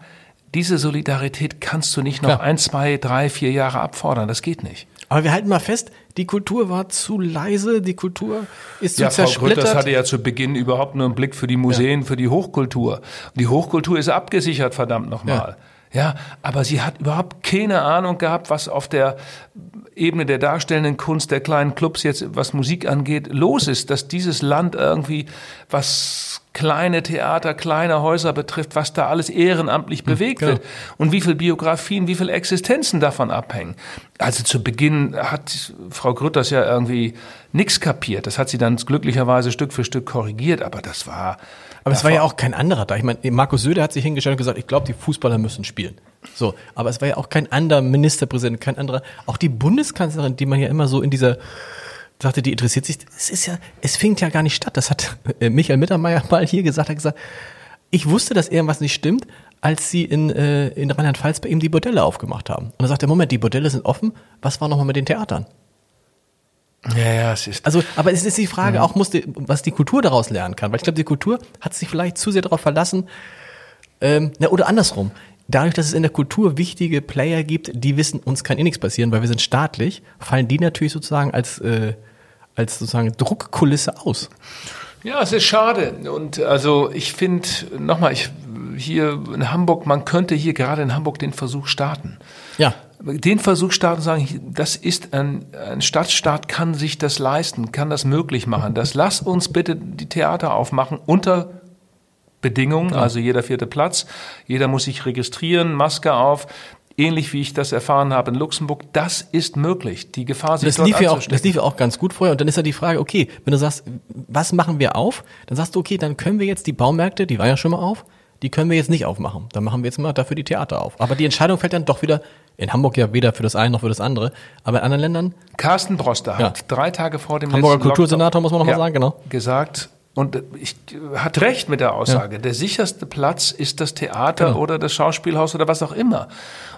B: diese Solidarität kannst du nicht noch Klar. ein, zwei, drei, vier Jahre abfordern. Das geht nicht.
A: Aber wir halten mal fest, die Kultur war zu leise, die Kultur ist zu
B: ja,
A: zersplittert.
B: Frau Grütters hatte ja zu Beginn überhaupt nur einen Blick für die Museen, ja. für die Hochkultur. Und die Hochkultur ist abgesichert, verdammt nochmal. Ja. Ja, aber sie hat überhaupt keine Ahnung gehabt, was auf der Ebene der darstellenden Kunst der kleinen Clubs jetzt, was Musik angeht, los ist, dass dieses Land irgendwie, was kleine Theater, kleine Häuser betrifft, was da alles ehrenamtlich hm, bewegt genau. wird und wie viel Biografien, wie viel Existenzen davon abhängen. Also zu Beginn hat Frau Grütters ja irgendwie nichts kapiert. Das hat sie dann glücklicherweise Stück für Stück korrigiert, aber das war
A: aber es war ja auch kein anderer da. Ich meine, Markus Söder hat sich hingestellt und gesagt, ich glaube, die Fußballer müssen spielen. So, aber es war ja auch kein anderer Ministerpräsident, kein anderer, auch die Bundeskanzlerin, die man ja immer so in dieser sagte, die interessiert sich, es ist ja, es findet ja gar nicht statt. Das hat äh, Michael Mittermeier mal hier gesagt, hat gesagt, ich wusste, dass irgendwas nicht stimmt, als sie in, äh, in Rheinland-Pfalz bei ihm die Bordelle aufgemacht haben. Und er, Moment, die Bordelle sind offen, was war nochmal mit den Theatern?
B: Ja, ja, es ist.
A: Also, aber es ist die Frage ja. auch, muss die, was die Kultur daraus lernen kann. Weil ich glaube, die Kultur hat sich vielleicht zu sehr darauf verlassen, ähm, na, oder andersrum. Dadurch, dass es in der Kultur wichtige Player gibt, die wissen, uns kann eh nichts passieren, weil wir sind staatlich, fallen die natürlich sozusagen als, äh, als sozusagen Druckkulisse aus.
B: Ja, es ist schade. Und also ich finde, nochmal, ich hier in Hamburg, man könnte hier gerade in Hamburg den Versuch starten.
A: Ja
B: den Versuch starten sagen, das ist ein, ein Stadtstaat kann sich das leisten, kann das möglich machen. Das lass uns bitte die Theater aufmachen unter Bedingungen, also jeder vierte Platz, jeder muss sich registrieren, Maske auf, ähnlich wie ich das erfahren habe in Luxemburg, das ist möglich. Die Gefahr sich
A: das dort lief ja auch, Das lief ja auch ganz gut vorher. Und dann ist ja die Frage, okay, wenn du sagst, was machen wir auf? Dann sagst du, okay, dann können wir jetzt die Baumärkte, die waren ja schon mal auf, die können wir jetzt nicht aufmachen. Dann machen wir jetzt mal dafür die Theater auf. Aber die Entscheidung fällt dann doch wieder in Hamburg ja weder für das eine noch für das andere, aber in anderen Ländern.
B: Carsten Broster ja. hat drei Tage vor dem
A: Hamburger Kultursenator, muss man nochmal ja, sagen, genau.
B: Gesagt, und ich, hat recht mit der Aussage. Ja. Der sicherste Platz ist das Theater genau. oder das Schauspielhaus oder was auch immer.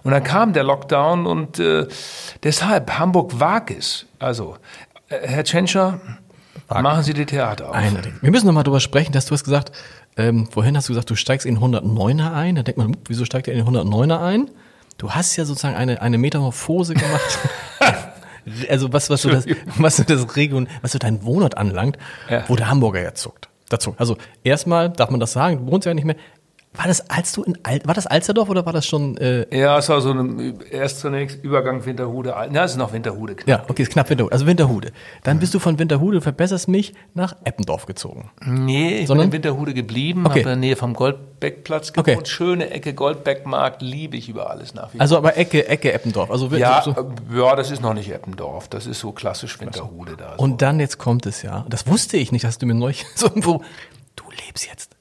B: Und dann kam der Lockdown und äh, deshalb Hamburg wag es. Also, äh, Herr Tschentscher, machen Sie die Theater auf.
A: Eindeutig. Wir müssen nochmal drüber sprechen, dass du hast gesagt, ähm, vorhin hast du gesagt, du steigst in 109er ein. Da denkt man, wieso steigt er in 109er ein? du hast ja sozusagen eine, eine Metamorphose gemacht. also was, was so das, was so das Region, was so dein Wohnort anlangt, ja. wo der Hamburger ja zuckt. Dazu. Also erstmal darf man das sagen, du wohnst ja nicht mehr. War das, als du in Al war das Alsterdorf oder war das schon?
B: Äh ja, es war so ein erst zunächst Übergang Winterhude. Ja, es ist noch Winterhude.
A: Knapp. Ja, okay, ist knapp Winterhude. Also Winterhude. Dann bist du von Winterhude, verbesserst mich, nach Eppendorf gezogen.
B: Nee, ich Sondern? bin in Winterhude geblieben, okay. habe in der Nähe vom Goldbeckplatz gewohnt. Okay. Schöne Ecke Goldbeckmarkt, liebe ich über alles nach
A: wie vor. Also aber Ecke, Ecke Eppendorf. Also
B: ja, so, ja, das ist noch nicht Eppendorf. Das ist so klassisch Winterhude da.
A: So. Und dann jetzt kommt es ja. Das wusste ich nicht, hast du mir neulich so irgendwo. Du lebst jetzt.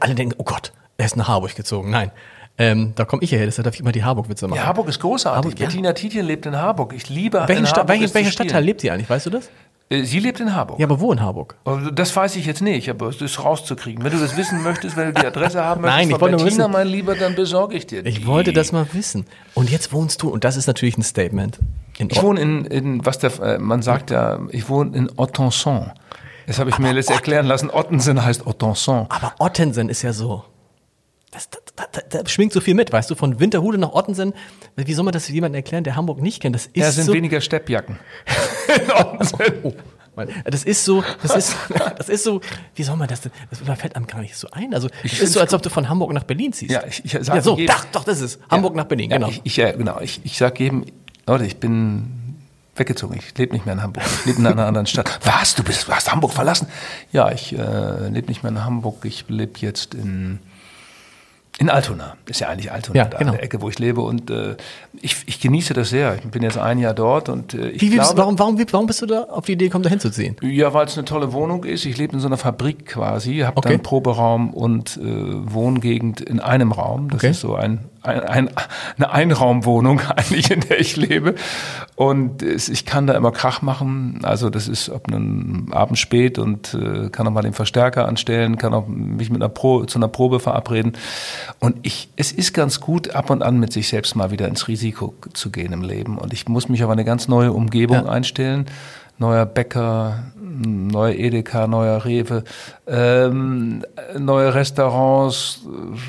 A: Alle denken, oh Gott er ist nach Harburg gezogen. Nein. Ähm, da komme ich hierher, deshalb darf ich immer die Harburg-Witze machen.
B: Ja, Harburg ist großartig. Harburg, Bettina ja. Tietjen lebt in Harburg. Ich liebe
A: Welchen Sta welche, welcher Stadtteil lebt sie eigentlich, weißt du das?
B: Äh, sie lebt in Harburg.
A: Ja, aber wo in Harburg?
B: Also, das weiß ich jetzt nicht, aber es ist rauszukriegen. Wenn du das wissen möchtest, wenn du die Adresse haben
A: möchtest Nein, ich wollte
B: Bettina,
A: wissen.
B: mein Lieber, dann besorge ich dir die.
A: Ich wollte das mal wissen. Und jetzt wohnst du, und das ist natürlich ein Statement.
B: ich wohne in, in was der, äh, man sagt ja, ich wohne in Ottenson. Das habe ich aber mir jetzt erklären lassen. Ottensen heißt Ottenson.
A: Aber Ottensen ist ja so das, da, da, da, schwingt so viel mit, weißt du, von Winterhude nach Ottensen. Wie soll man das jemandem erklären, der Hamburg nicht kennt? Das ist
B: ja, sind
A: so
B: weniger Steppjacken.
A: oh, das ist so, das ist, das ist so, wie soll man das denn, das fällt einem gar nicht so ein. Also, es ist so, als ob du von Hamburg nach Berlin ziehst.
B: Ja, ich, ich sag
A: ja, so, jedem, doch, doch, das ist Hamburg ja, nach Berlin, genau.
B: Ja, ich, ich, ja, genau, ich, ich sag jedem, Leute, ich bin weggezogen. Ich lebe nicht mehr in Hamburg. Ich lebe in einer anderen Stadt. Was? Du bist, hast Hamburg verlassen? Ja, ich äh, lebe nicht mehr in Hamburg. Ich lebe jetzt in in Altona, ist ja eigentlich Altona,
A: ja,
B: da
A: genau.
B: in der Ecke, wo ich lebe. Und äh, ich, ich genieße das sehr. Ich bin jetzt ein Jahr dort und äh, ich
A: wie, glaube, warum, warum, warum bist du da auf die Idee gekommen, da hinzuziehen?
B: Ja, weil es eine tolle Wohnung ist. Ich lebe in so einer Fabrik quasi, habe okay. dann Proberaum und äh, Wohngegend in einem Raum. Das okay. ist so ein ein, ein, eine Einraumwohnung eigentlich, in der ich lebe. Und ich kann da immer Krach machen. Also das ist ob einen Abend spät und äh, kann auch mal den Verstärker anstellen, kann auch mich mit einer Pro, zu einer Probe verabreden. Und ich, es ist ganz gut, ab und an mit sich selbst mal wieder ins Risiko zu gehen im Leben. Und ich muss mich auf eine ganz neue Umgebung ja. einstellen neuer Bäcker, neuer Edeka, neuer Rewe, ähm, neue Restaurants,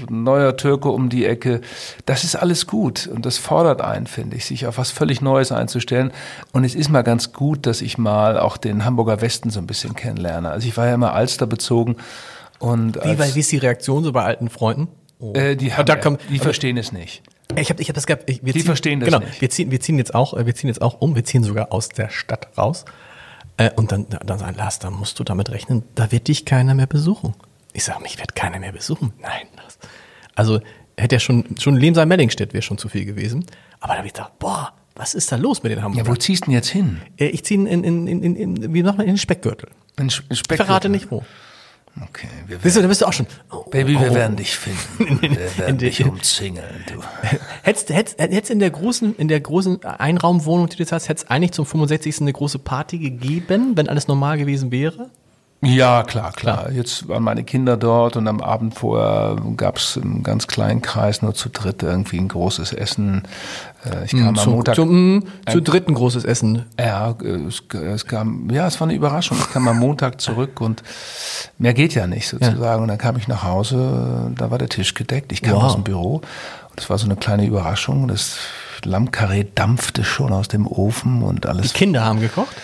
B: neuer Türke um die Ecke. Das ist alles gut und das fordert einen, finde ich, sich auf was völlig Neues einzustellen. Und es ist mal ganz gut, dass ich mal auch den Hamburger Westen so ein bisschen kennenlerne. Also ich war ja immer Alster bezogen. Und
A: wie, weil, wie ist die Reaktion so bei alten Freunden?
B: Oh. Äh, die, haben, kommt, die verstehen es nicht.
A: Ich habe ich hab das gehabt. Ich,
B: wir die
A: ziehen,
B: verstehen das
A: genau,
B: nicht.
A: Wir ziehen, wir ziehen jetzt auch, äh, wir ziehen jetzt auch um. Wir ziehen sogar aus der Stadt raus. Äh, und dann, dann sagen, Lars, da musst du damit rechnen, da wird dich keiner mehr besuchen. Ich sage, mich wird keiner mehr besuchen. Nein. Das, also hätte ja schon, schon Lemsal Mellingstedt wäre schon zu viel gewesen. Aber da habe ich gedacht, boah, was ist da los mit den Hamburgern?
B: Ja, wo ziehst du denn jetzt hin?
A: Äh, ich ziehe in, in, in, in, in, wie nochmal, in den Speckgürtel.
B: In Speckgürtel? Ich
A: verrate nicht wo.
B: Okay.
A: Wir Siehst du, da bist du auch schon.
B: Oh, Baby, wir oh. werden dich finden. Wir werden dich umzingeln, du.
A: Hättest, hättest, hättest in der großen, in der großen Einraumwohnung, die du jetzt hast, hättest eigentlich zum 65. eine große Party gegeben, wenn alles normal gewesen wäre?
B: Ja, klar, klar. Jetzt waren meine Kinder dort und am Abend vorher gab es im ganz kleinen Kreis nur zu dritt irgendwie ein großes Essen.
A: Äh, ich kam mm, am Montag. Zum, mm, zu dritt ein großes Essen.
B: Ja, es, es, kam, ja, es war eine Überraschung. Ich kam am Montag zurück und mehr geht ja nicht sozusagen. Ja. Und dann kam ich nach Hause, da war der Tisch gedeckt. Ich kam wow. aus dem Büro und es war so eine kleine Überraschung. Das Lammkarree dampfte schon aus dem Ofen und alles.
A: Die Kinder haben gekocht?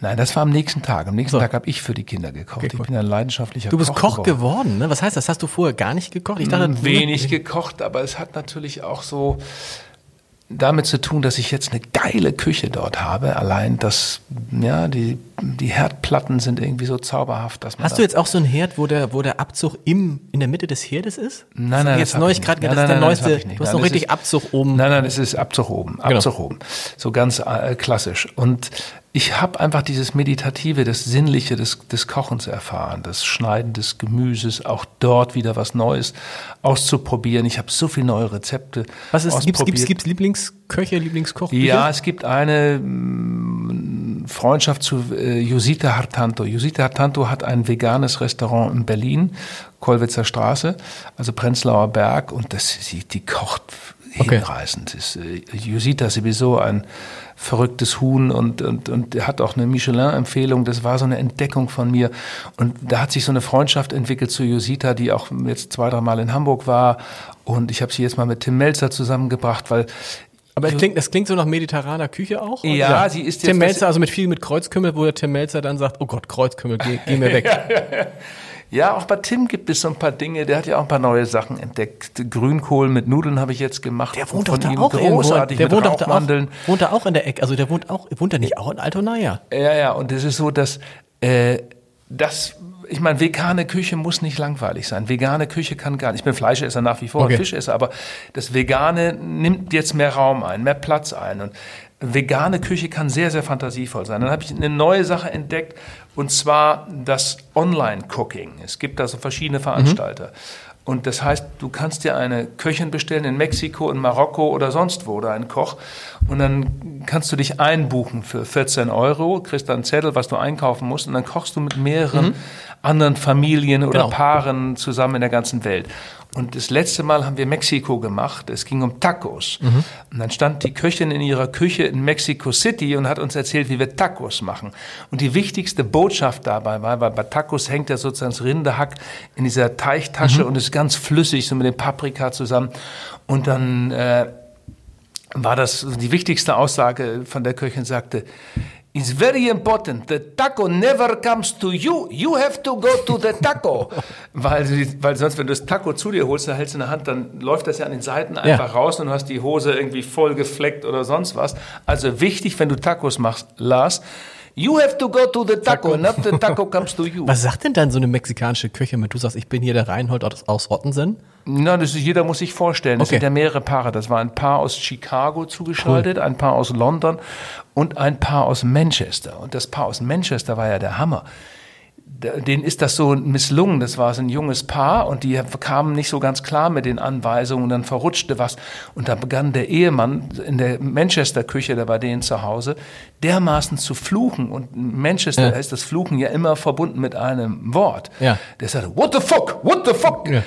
B: Nein, das war am nächsten Tag. Am nächsten so. Tag habe ich für die Kinder gekocht. Okay, ich bin ein leidenschaftlicher
A: Koch. Du bist Koch, Koch geworden. geworden, ne? Was heißt das? Hast du vorher gar nicht gekocht?
B: Ich dachte, wenig gekocht, aber es hat natürlich auch so damit zu tun, dass ich jetzt eine geile Küche dort habe. Allein das, ja, die, die Herdplatten sind irgendwie so zauberhaft, dass man.
A: Hast du jetzt auch so einen Herd, wo der, wo der Abzug im, in der Mitte des Herdes ist?
B: Nein, nein.
A: Jetzt neulich gerade, das ist der neueste. Du hast noch richtig ist, Abzug oben.
B: Nein, nein, das ist Abzug oben. Genau. Abzug genau. oben. So ganz äh, klassisch. Und ich habe einfach dieses Meditative, das Sinnliche des, des Kochens erfahren, das Schneiden des Gemüses, auch dort wieder was Neues auszuprobieren. Ich habe so viele neue Rezepte.
A: Was ist, gibt's, gibt's, gibt's Lieblingsköche, Lieblingskoch?
B: Ja, es gibt eine mm, Freundschaft zu äh, Josita Hartanto. Josita Hartanto hat ein veganes Restaurant in Berlin, Kollwitzer Straße, also Prenzlauer Berg, und das, sie, die kocht okay. hinreißend. Ist, äh, Josita sowieso ein verrücktes Huhn und, und, und er hat auch eine Michelin-Empfehlung. Das war so eine Entdeckung von mir. Und da hat sich so eine Freundschaft entwickelt zu Josita, die auch jetzt zwei, drei Mal in Hamburg war. Und ich habe sie jetzt mal mit Tim Melzer zusammengebracht, weil
A: aber es klingt, das klingt so nach mediterraner Küche auch?
B: Ja, ja, sie ist
A: jetzt. Tim Melzer, also mit viel mit Kreuzkümmel, wo der Tim Melzer dann sagt, oh Gott, Kreuzkümmel, geh, geh mir weg. ja, ja,
B: ja. Ja, auch bei Tim gibt es so ein paar Dinge. Der hat ja auch ein paar neue Sachen entdeckt. Grünkohl mit Nudeln habe ich jetzt gemacht.
A: Der wohnt doch da auch
B: großartig
A: Der wohnt doch da auch, wohnt da auch in der Ecke. Also der wohnt auch, wohnt er nicht auch in Altona?
B: Ja, ja. Und es ist so, dass äh, das ich meine, vegane Küche muss nicht langweilig sein. Vegane Küche kann gar nicht. Ich bin Fleischesser nach wie vor, okay. Fischesser, aber das Vegane nimmt jetzt mehr Raum ein, mehr Platz ein. Und vegane Küche kann sehr, sehr fantasievoll sein. Dann habe ich eine neue Sache entdeckt, und zwar das Online-Cooking. Es gibt da so verschiedene Veranstalter. Mhm. Und das heißt, du kannst dir eine Köchin bestellen in Mexiko, in Marokko oder sonst wo oder einen Koch. Und dann kannst du dich einbuchen für 14 Euro, kriegst dann einen Zettel, was du einkaufen musst. Und dann kochst du mit mehreren mhm. anderen Familien oder genau. Paaren zusammen in der ganzen Welt. Und das letzte Mal haben wir Mexiko gemacht. Es ging um Tacos. Mhm. Und dann stand die Köchin in ihrer Küche in Mexico City und hat uns erzählt, wie wir Tacos machen. Und die wichtigste Botschaft dabei war, weil bei Tacos hängt ja sozusagen das Rinderhack in dieser Teichtasche mhm. und ist ganz flüssig, so mit dem Paprika zusammen. Und dann äh, war das die wichtigste Aussage von der Köchin, sagte, It's very important. The taco never comes to you. You have to go to the taco. weil, weil sonst, wenn du das Taco zu dir holst, da hältst du in der Hand, dann läuft das ja an den Seiten einfach ja. raus und du hast die Hose irgendwie voll gefleckt oder sonst was. Also wichtig, wenn du Tacos machst, Lars, You have to go to the taco, not the taco comes to you.
A: Was sagt denn dann so eine mexikanische Küche, wenn du sagst, ich bin hier der Reinhold aus Ottensen?
B: Na, das ist, jeder muss sich vorstellen. Das okay. sind ja mehrere Paare. Das war ein Paar aus Chicago zugeschaltet, cool. ein Paar aus London und ein Paar aus Manchester. Und das Paar aus Manchester war ja der Hammer denen ist das so misslungen. Das war so ein junges Paar und die kamen nicht so ganz klar mit den Anweisungen. Dann verrutschte was und da begann der Ehemann in der Manchester-Küche, da war denen zu Hause, dermaßen zu fluchen. Und in Manchester ja. ist das Fluchen ja immer verbunden mit einem Wort. Ja. Der sagte, what the fuck, what the fuck. Ja.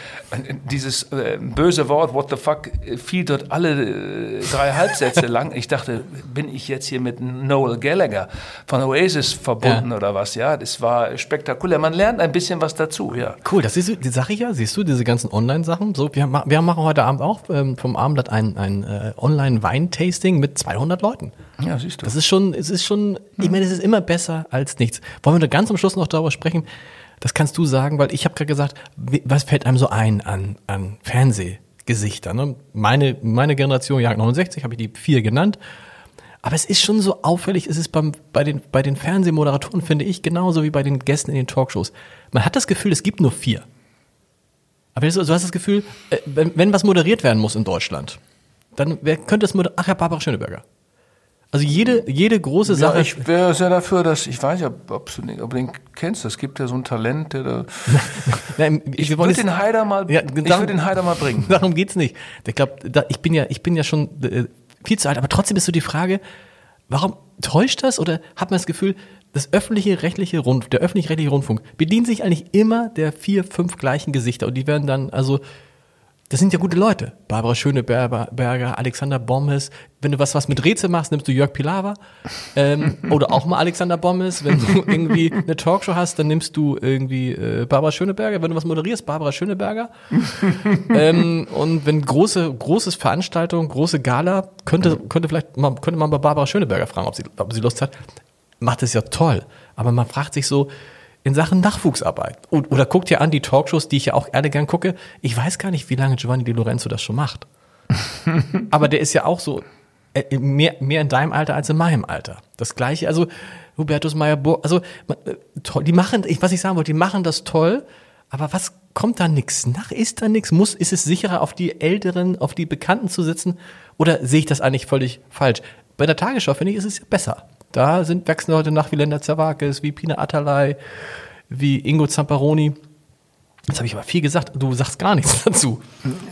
B: Dieses äh, böse Wort, what the fuck, fiel dort alle äh, drei Halbsätze lang. Ich dachte, bin ich jetzt hier mit Noel Gallagher von Oasis verbunden oder was? Ja, das war spektakulär spektakulär. Man lernt ein bisschen was dazu, ja.
A: Cool, das ist, die sag ich ja, siehst du, diese ganzen Online-Sachen. So, wir, wir machen heute Abend auch ähm, vom Abendblatt ein, ein äh, Online-Wein-Tasting mit 200 Leuten. Ja, siehst du. Das ist schon, es ist schon, ich meine, es ist immer besser als nichts. Wollen wir da ganz am Schluss noch darüber sprechen? Das kannst du sagen, weil ich habe gerade gesagt, was fällt einem so ein an, an Fernsehgesichter? Ne? Meine, meine Generation, Jagd 69, habe ich die vier genannt. Aber es ist schon so auffällig, es ist beim, bei, den, bei den Fernsehmoderatoren, finde ich, genauso wie bei den Gästen in den Talkshows. Man hat das Gefühl, es gibt nur vier. Aber du, hast das Gefühl, äh, wenn, wenn was moderiert werden muss in Deutschland, dann wer könnte es moderieren? Ach ja, Barbara Schöneberger. Also jede, jede große Sache.
B: Ja, ich wäre sehr dafür, dass, ich weiß ja, ob du, den, ob du den kennst, es gibt ja so ein Talent, der da. Nein, ich ich würde den Haider mal, ja, ich würde den Haider mal bringen.
A: Darum geht's nicht. Ich glaube, ich bin ja, ich bin ja schon äh, viel zu alt. Aber trotzdem ist so die Frage, warum täuscht das oder hat man das Gefühl, das öffentliche rechtliche Rund, der öffentlich-rechtliche Rundfunk bedient sich eigentlich immer der vier, fünf gleichen Gesichter und die werden dann also das sind ja gute Leute. Barbara Schöneberger, Alexander Bommes. Wenn du was, was mit Rätsel machst, nimmst du Jörg Pilawa. Ähm, oder auch mal Alexander Bommes. Wenn du irgendwie eine Talkshow hast, dann nimmst du irgendwie äh, Barbara Schöneberger. Wenn du was moderierst, Barbara Schöneberger. ähm, und wenn große, großes Veranstaltung, große Gala, könnte, könnte vielleicht, man, könnte man bei Barbara Schöneberger fragen, ob sie, ob sie Lust hat. Macht es ja toll. Aber man fragt sich so, in Sachen Nachwuchsarbeit. Oder guckt ihr an die Talkshows, die ich ja auch gerne gern gucke. Ich weiß gar nicht, wie lange Giovanni Di Lorenzo das schon macht. Aber der ist ja auch so äh, mehr, mehr in deinem Alter als in meinem Alter. Das gleiche, also Hubertus Meyer, also äh, toll, die machen, ich, was ich sagen wollte, die machen das toll, aber was kommt da nix nach? Ist da nix? Muss, ist es sicherer, auf die Älteren, auf die Bekannten zu sitzen? Oder sehe ich das eigentlich völlig falsch? Bei der Tagesschau, finde ich, ist es ja besser. Da sind, wachsen Leute nach wie Lenda Zerwakis, wie Pina Atalay, wie Ingo Zamparoni. Jetzt habe ich aber viel gesagt, du sagst gar nichts dazu.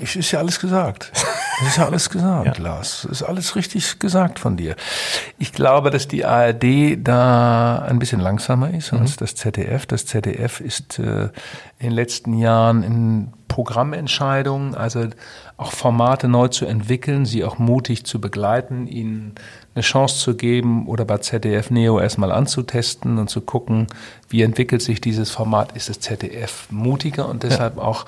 B: Ich ist ja alles gesagt. Das ist ja alles gesagt, ja. Lars. Das ist alles richtig gesagt von dir. Ich glaube, dass die ARD da ein bisschen langsamer ist mhm. als das ZDF. Das ZDF ist äh, in den letzten Jahren in Programmentscheidungen, also auch Formate neu zu entwickeln, sie auch mutig zu begleiten, ihnen eine Chance zu geben oder bei ZDF Neo erstmal anzutesten und zu gucken, wie entwickelt sich dieses Format. Ist das ZDF mutiger und deshalb ja. auch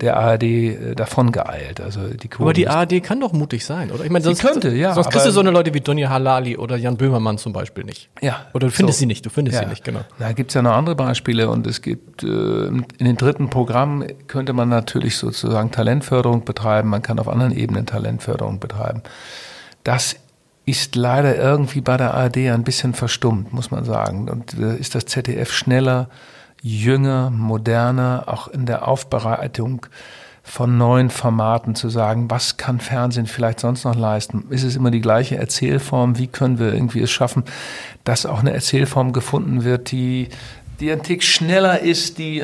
B: der ARD äh, davon geeilt. Also die
A: aber die ARD kann doch mutig sein, oder?
B: Ich meine, sonst, könnte, ja.
A: Sonst kriegst du so eine Leute wie Donny Halali oder Jan Böhmermann zum Beispiel nicht.
B: Ja.
A: Oder du findest so. sie nicht, du findest ja. sie nicht, genau.
B: Da gibt's ja noch andere Beispiele und es gibt äh, in den dritten Programmen könnte man natürlich sozusagen Talentförderung betreiben, man kann auf anderen Ebenen Talentförderung betreiben. Das ist leider irgendwie bei der ARD ein bisschen verstummt, muss man sagen. Und äh, ist das ZDF schneller, jünger, moderner, auch in der Aufbereitung von neuen Formaten zu sagen, was kann Fernsehen vielleicht sonst noch leisten? Ist es immer die gleiche Erzählform? Wie können wir irgendwie es schaffen, dass auch eine Erzählform gefunden wird, die, die ein Tick schneller ist, die,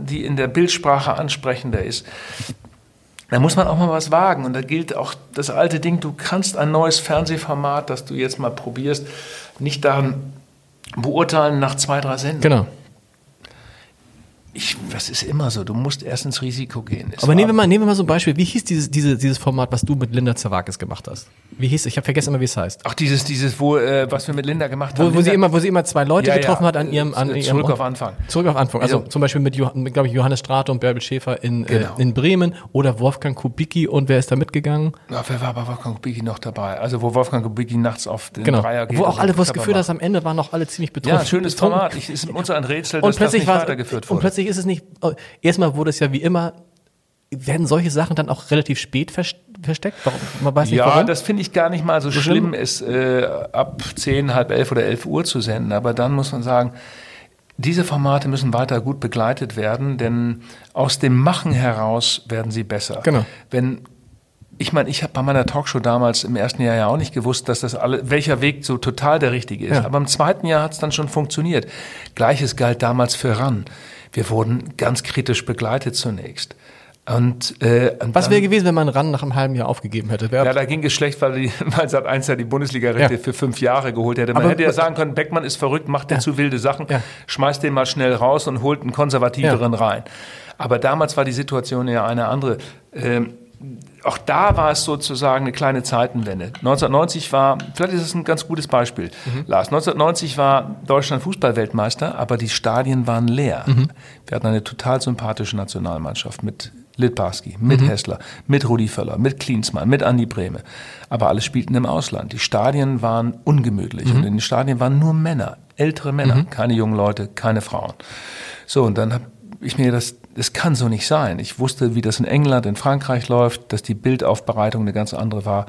B: die in der Bildsprache ansprechender ist? Da muss man auch mal was wagen. Und da gilt auch das alte Ding, du kannst ein neues Fernsehformat, das du jetzt mal probierst, nicht daran beurteilen nach zwei, drei Sendungen.
A: Genau
B: ich, das ist immer so. Du musst erst ins Risiko gehen.
A: Es Aber nehmen wir mal, nehmen wir mal so ein Beispiel. Wie hieß dieses, dieses, dieses Format, was du mit Linda Zerwakis gemacht hast? Wie hieß? Ich habe vergessen immer, wie es heißt.
B: Ach, dieses, dieses, wo, äh, was wir mit Linda gemacht haben.
A: Wo, wo sie immer, wo sie immer zwei Leute ja, getroffen ja. hat an ihrem, an
B: zurück ihrem, auf Anfang.
A: Zurück auf Anfang. Also ja. zum Beispiel mit, mit glaube ich, Johannes Strate und Bärbel Schäfer in, äh, genau. äh, in Bremen oder Wolfgang Kubicki und wer ist da mitgegangen?
B: Ja, wer war bei Wolfgang Kubicki noch dabei? Also wo Wolfgang Kubicki nachts auf den
A: genau. Dreier geht. Wo auch alle, wo das Gefühl hast, am Ende waren noch alle ziemlich betroffen. Ja,
B: schönes Format. Ich, ist uns ein Rätsel,
A: dass und das nicht weitergeführt wurde. Und plötzlich ist es nicht, oh, erstmal wurde es ja wie immer, werden solche Sachen dann auch relativ spät versteckt? Warum?
B: Man weiß nicht ja, warum. das finde ich gar nicht mal so, so schlimm, schlimm, es äh, ab 10, halb elf oder elf Uhr zu senden. Aber dann muss man sagen, diese Formate müssen weiter gut begleitet werden, denn aus dem Machen heraus werden sie besser.
A: Genau.
B: Wenn ich meine, ich habe bei meiner Talkshow damals im ersten Jahr ja auch nicht gewusst, dass das alle, welcher Weg so total der richtige ist. Ja. Aber im zweiten Jahr hat es dann schon funktioniert. Gleiches galt damals für RAN. Wir wurden ganz kritisch begleitet zunächst. Und,
A: äh, und Was wäre gewesen, wenn man RAN nach einem halben Jahr aufgegeben hätte?
B: Wer ja, da ging es schlecht, weil, die, weil Sat 1 ja die Bundesliga-Rechte ja. für fünf Jahre geholt hätte. Man Aber, hätte ja sagen können, Beckmann ist verrückt, macht ja. zu wilde Sachen, ja. schmeißt den mal schnell raus und holt einen konservativeren rein. Aber damals war die Situation ja eine andere. Ähm, auch da war es sozusagen eine kleine Zeitenwende. 1990 war, vielleicht ist es ein ganz gutes Beispiel, mhm. Lars. 1990 war Deutschland Fußballweltmeister, aber die Stadien waren leer. Mhm. Wir hatten eine total sympathische Nationalmannschaft mit Litbarski, mit mhm. Hessler, mit Rudi Völler, mit Klinsmann, mit Andi Brehme. Aber alle spielten im Ausland. Die Stadien waren ungemütlich mhm. und in den Stadien waren nur Männer, ältere Männer, mhm. keine jungen Leute, keine Frauen. So, und dann habe ich mir das das kann so nicht sein. Ich wusste, wie das in England, in Frankreich läuft, dass die Bildaufbereitung eine ganz andere war.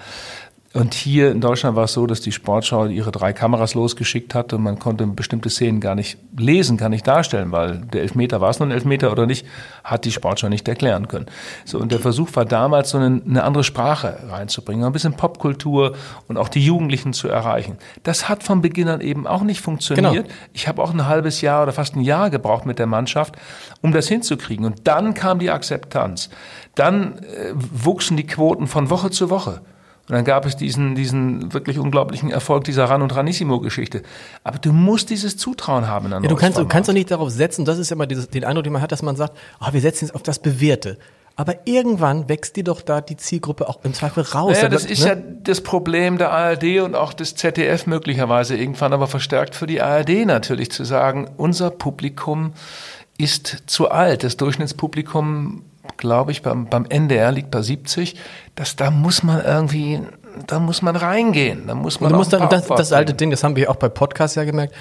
B: Und hier in Deutschland war es so, dass die Sportschau ihre drei Kameras losgeschickt hat und man konnte bestimmte Szenen gar nicht lesen, gar nicht darstellen, weil der Elfmeter, war es nun ein Elfmeter oder nicht, hat die Sportschau nicht erklären können. So, und der Versuch war damals, so eine, eine andere Sprache reinzubringen, ein bisschen Popkultur und auch die Jugendlichen zu erreichen. Das hat von Beginn an eben auch nicht funktioniert. Genau. Ich habe auch ein halbes Jahr oder fast ein Jahr gebraucht mit der Mannschaft, um das hinzukriegen. Und dann kam die Akzeptanz. Dann äh, wuchsen die Quoten von Woche zu Woche. Und dann gab es diesen, diesen wirklich unglaublichen Erfolg dieser Ran- und Ranissimo-Geschichte. Aber du musst dieses Zutrauen haben.
A: ja, du kannst, du kannst doch nicht darauf setzen, das ist immer dieses, den Eindruck, den man hat, dass man sagt, oh, wir setzen jetzt auf das Bewährte. Aber irgendwann wächst dir doch da die Zielgruppe auch im Zweifel raus.
B: Ja, das ist ne? ja das Problem der ARD und auch des ZDF möglicherweise irgendwann, aber verstärkt für die ARD natürlich zu sagen, unser Publikum ist zu alt. Das Durchschnittspublikum glaube ich, beim, beim NDR liegt bei 70, dass da muss man irgendwie, da muss man reingehen. Da muss man
A: du musst dann, das, das alte Ding, das haben wir auch bei Podcasts ja gemerkt.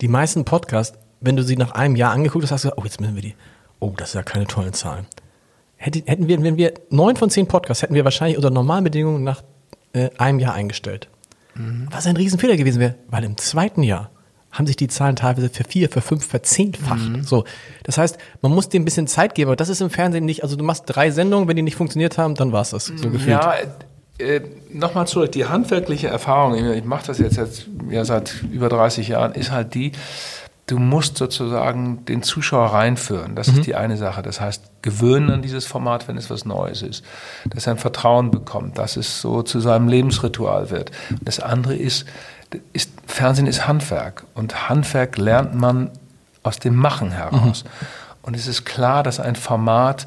A: Die meisten Podcasts, wenn du sie nach einem Jahr angeguckt hast, hast du gesagt, oh, jetzt müssen wir die, oh, das ist ja keine tollen Zahlen. Hätten wir, wenn wir neun von zehn Podcasts hätten wir wahrscheinlich unter normalen Bedingungen nach äh, einem Jahr eingestellt. Mhm. Was ein Riesenfehler gewesen wäre, weil im zweiten Jahr haben sich die Zahlen teilweise für vier, für fünf, verzehnfacht. Mhm. So. Das heißt, man muss dem ein bisschen Zeit geben, aber das ist im Fernsehen nicht, also du machst drei Sendungen, wenn die nicht funktioniert haben, dann war es das, so
B: gefühlt. Ja, äh, nochmal zurück, die handwerkliche Erfahrung, ich mache das jetzt, jetzt ja, seit über 30 Jahren, ist halt die, du musst sozusagen den Zuschauer reinführen. Das mhm. ist die eine Sache. Das heißt, gewöhnen an dieses Format, wenn es was Neues ist. Dass er ein Vertrauen bekommt, dass es so zu seinem Lebensritual wird. Das andere ist, ist Fernsehen ist Handwerk. Und Handwerk lernt man aus dem Machen heraus. Mhm. Und es ist klar, dass ein Format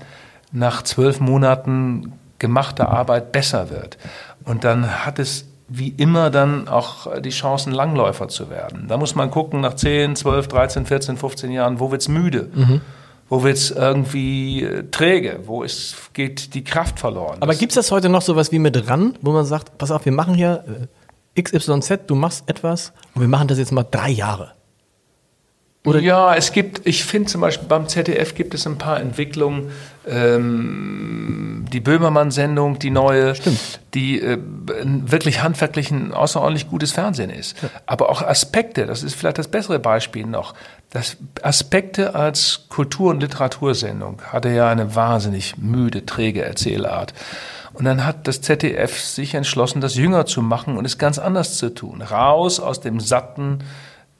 B: nach zwölf Monaten gemachter Arbeit besser wird. Und dann hat es wie immer dann auch die Chancen, Langläufer zu werden. Da muss man gucken, nach 10, 12, 13, 14, 15 Jahren, wo wird's müde? Mhm. Wo wird's irgendwie äh, träge? Wo ist, geht die Kraft verloren?
A: Aber gibt's das heute noch sowas wie mit ran, wo man sagt, pass auf, wir machen hier äh, XYZ, du machst etwas und wir machen das jetzt mal drei Jahre?
B: Oder ja, es gibt, ich finde zum Beispiel beim ZDF gibt es ein paar Entwicklungen. Ähm, die Böhmermann-Sendung, die neue,
A: Stimmt.
B: die äh, wirklich handwerklich ein außerordentlich gutes Fernsehen ist. Ja. Aber auch Aspekte, das ist vielleicht das bessere Beispiel noch. Das Aspekte als Kultur- und Literatursendung hatte ja eine wahnsinnig müde, träge Erzählart. Und dann hat das ZDF sich entschlossen, das jünger zu machen und es ganz anders zu tun. Raus aus dem satten,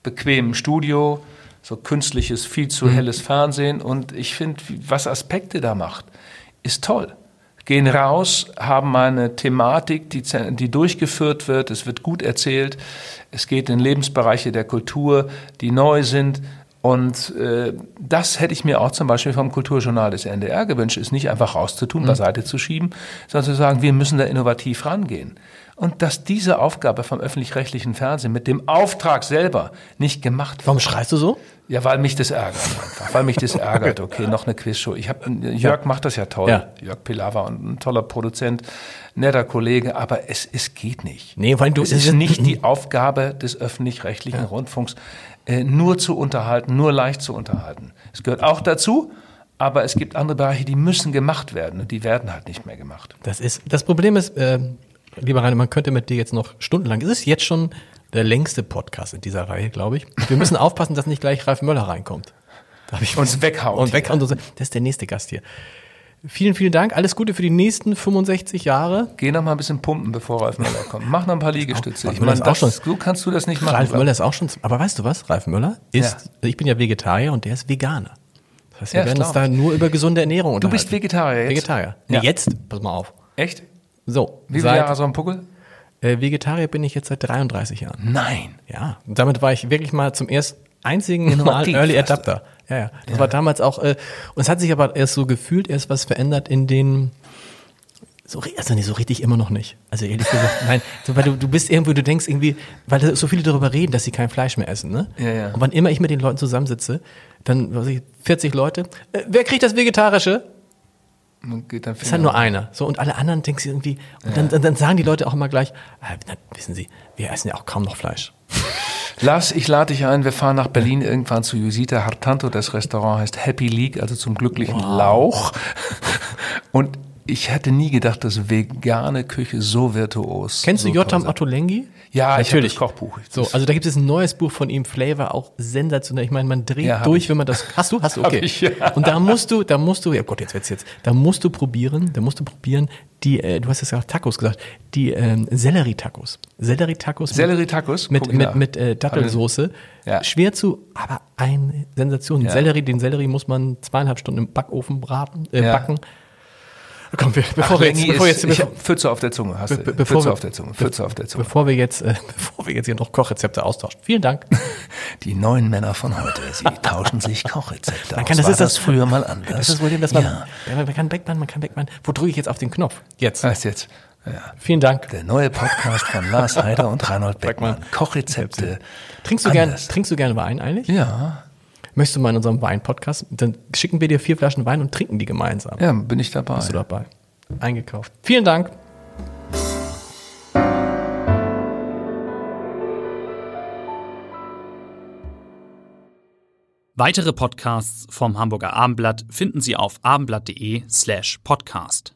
B: bequemen Studio, so künstliches, viel zu mhm. helles Fernsehen. Und ich finde, was Aspekte da macht, ist toll. Gehen raus, haben eine Thematik, die, die durchgeführt wird. Es wird gut erzählt. Es geht in Lebensbereiche der Kultur, die neu sind. Und äh, das hätte ich mir auch zum Beispiel vom Kulturjournal des NDR gewünscht, ist nicht einfach rauszutun, mhm. beiseite zu schieben, sondern zu sagen, wir müssen da innovativ rangehen. Und dass diese Aufgabe vom öffentlich-rechtlichen Fernsehen mit dem Auftrag selber nicht gemacht wird.
A: Warum schreist du so?
B: Ja, weil mich das ärgert einfach. Weil mich das ärgert. Okay, noch eine Quizshow. Ich hab, Jörg ja. macht das ja toll. Ja. Jörg Pilawa und ein toller Produzent, netter Kollege, aber es, es geht nicht.
A: Nee, weil du,
B: es ist nicht die Aufgabe des öffentlich-rechtlichen ja. Rundfunks, nur zu unterhalten, nur leicht zu unterhalten. Es gehört auch dazu, aber es gibt andere Bereiche, die müssen gemacht werden und die werden halt nicht mehr gemacht.
A: Das ist, das Problem ist, äh, lieber Rainer, man könnte mit dir jetzt noch stundenlang, es ist jetzt schon der längste Podcast in dieser Reihe, glaube ich. Wir müssen aufpassen, dass nicht gleich Ralf Möller reinkommt.
B: Da ich uns weghaut.
A: Und weghauen. Das ist der nächste Gast hier. Vielen, vielen Dank. Alles Gute für die nächsten 65 Jahre.
B: Geh noch mal ein bisschen pumpen, bevor Ralf Möller kommt. Mach noch ein paar Liegestütze.
A: Ralf ich meine,
B: das,
A: schon,
B: so kannst du das nicht machen.
A: Ralf Möller ist auch schon, aber weißt du was? Ralf Möller ist, ja. ich bin ja Vegetarier und der ist Veganer. Das heißt, wir ja, werden uns da nur über gesunde Ernährung
B: unterhalten. Du bist Vegetarier
A: jetzt? Vegetarier. Nee, ja. jetzt, pass mal auf.
B: Echt?
A: So.
B: Wie viele Jahre so ein Puckel?
A: Äh, Vegetarier bin ich jetzt seit 33 Jahren.
B: Nein.
A: Ja. Und damit war ich wirklich mal zum ersten einzigen Mal Early Adapter. Ja, ja. Das ja. war damals auch, äh, und es hat sich aber erst so gefühlt, erst was verändert in den, so, also nicht so richtig immer noch nicht. Also ehrlich gesagt, nein, so, weil du, du bist irgendwo, du denkst irgendwie, weil so viele darüber reden, dass sie kein Fleisch mehr essen, ne?
B: Ja, ja.
A: Und wann immer ich mit den Leuten zusammensitze, dann, was ich, 40 Leute, äh, wer kriegt das Vegetarische?
B: Geht dann
A: das ist halt nur einer. So, und alle anderen denken sie irgendwie, und ja. dann, dann sagen die Leute auch immer gleich, ah, wissen Sie, wir essen ja auch kaum noch Fleisch.
B: Lars, ich lade dich ein, wir fahren nach Berlin irgendwann zu Jusita Hartanto. Das Restaurant heißt Happy League, also zum glücklichen wow. Lauch. Und ich hätte nie gedacht, dass vegane Küche so virtuos.
A: Kennst
B: so
A: du Jotam Ottolenghi?
B: Ja, natürlich. Kochbuch.
A: So, also da gibt es ein neues Buch von ihm, Flavor, auch sensationell. Ich meine, man dreht ja, durch, ich. wenn man das. Hast du? Hast du? Okay. Ich, ja. Und da musst du, da musst du, ja Gott, jetzt wird's jetzt. Da musst du probieren, da musst du probieren, die, äh, du hast jetzt ja auch Tacos gesagt, die ähm, Sellerie-Tacos. Sellerie-Tacos.
B: Sellerie-Tacos?
A: Mit, mit, mit, mit äh, Dattelsoße. Ja. Schwer zu, aber eine Sensation. Sellerie, den Sellerie muss man zweieinhalb Stunden im Backofen braten, äh, backen.
B: Komm, wir, bevor Ach, wir jetzt, bevor jetzt, bevor, Pfütze auf der Zunge hast
A: du. Be Pfütze
B: auf der Zunge,
A: Pfütze auf der Zunge. Bevor wir jetzt, äh, bevor wir jetzt hier noch Kochrezepte austauschen. Vielen Dank.
B: Die neuen Männer von heute, sie tauschen sich Kochrezepte
A: man kann, aus. Das War ist das,
B: früher mal anders.
A: Das ist das Problem, dass man, ja. man kann Beckmann, man kann Beckmann. Wo drücke ich jetzt auf den Knopf? Jetzt.
B: Was jetzt?
A: Ja. Vielen Dank.
B: Der neue Podcast von Lars Heider und Reinhold Beckmann. Kochrezepte.
A: Trinkst du gerne, trinkst du gerne Wein eigentlich?
B: Ja.
A: Möchtest du mal in unserem Wein-Podcast? Dann schicken wir dir vier Flaschen Wein und trinken die gemeinsam.
B: Ja, bin ich dabei.
A: Bist du dabei? eingekauft. Vielen Dank.
C: Weitere Podcasts vom Hamburger Abendblatt finden Sie auf abendblatt.de slash podcast.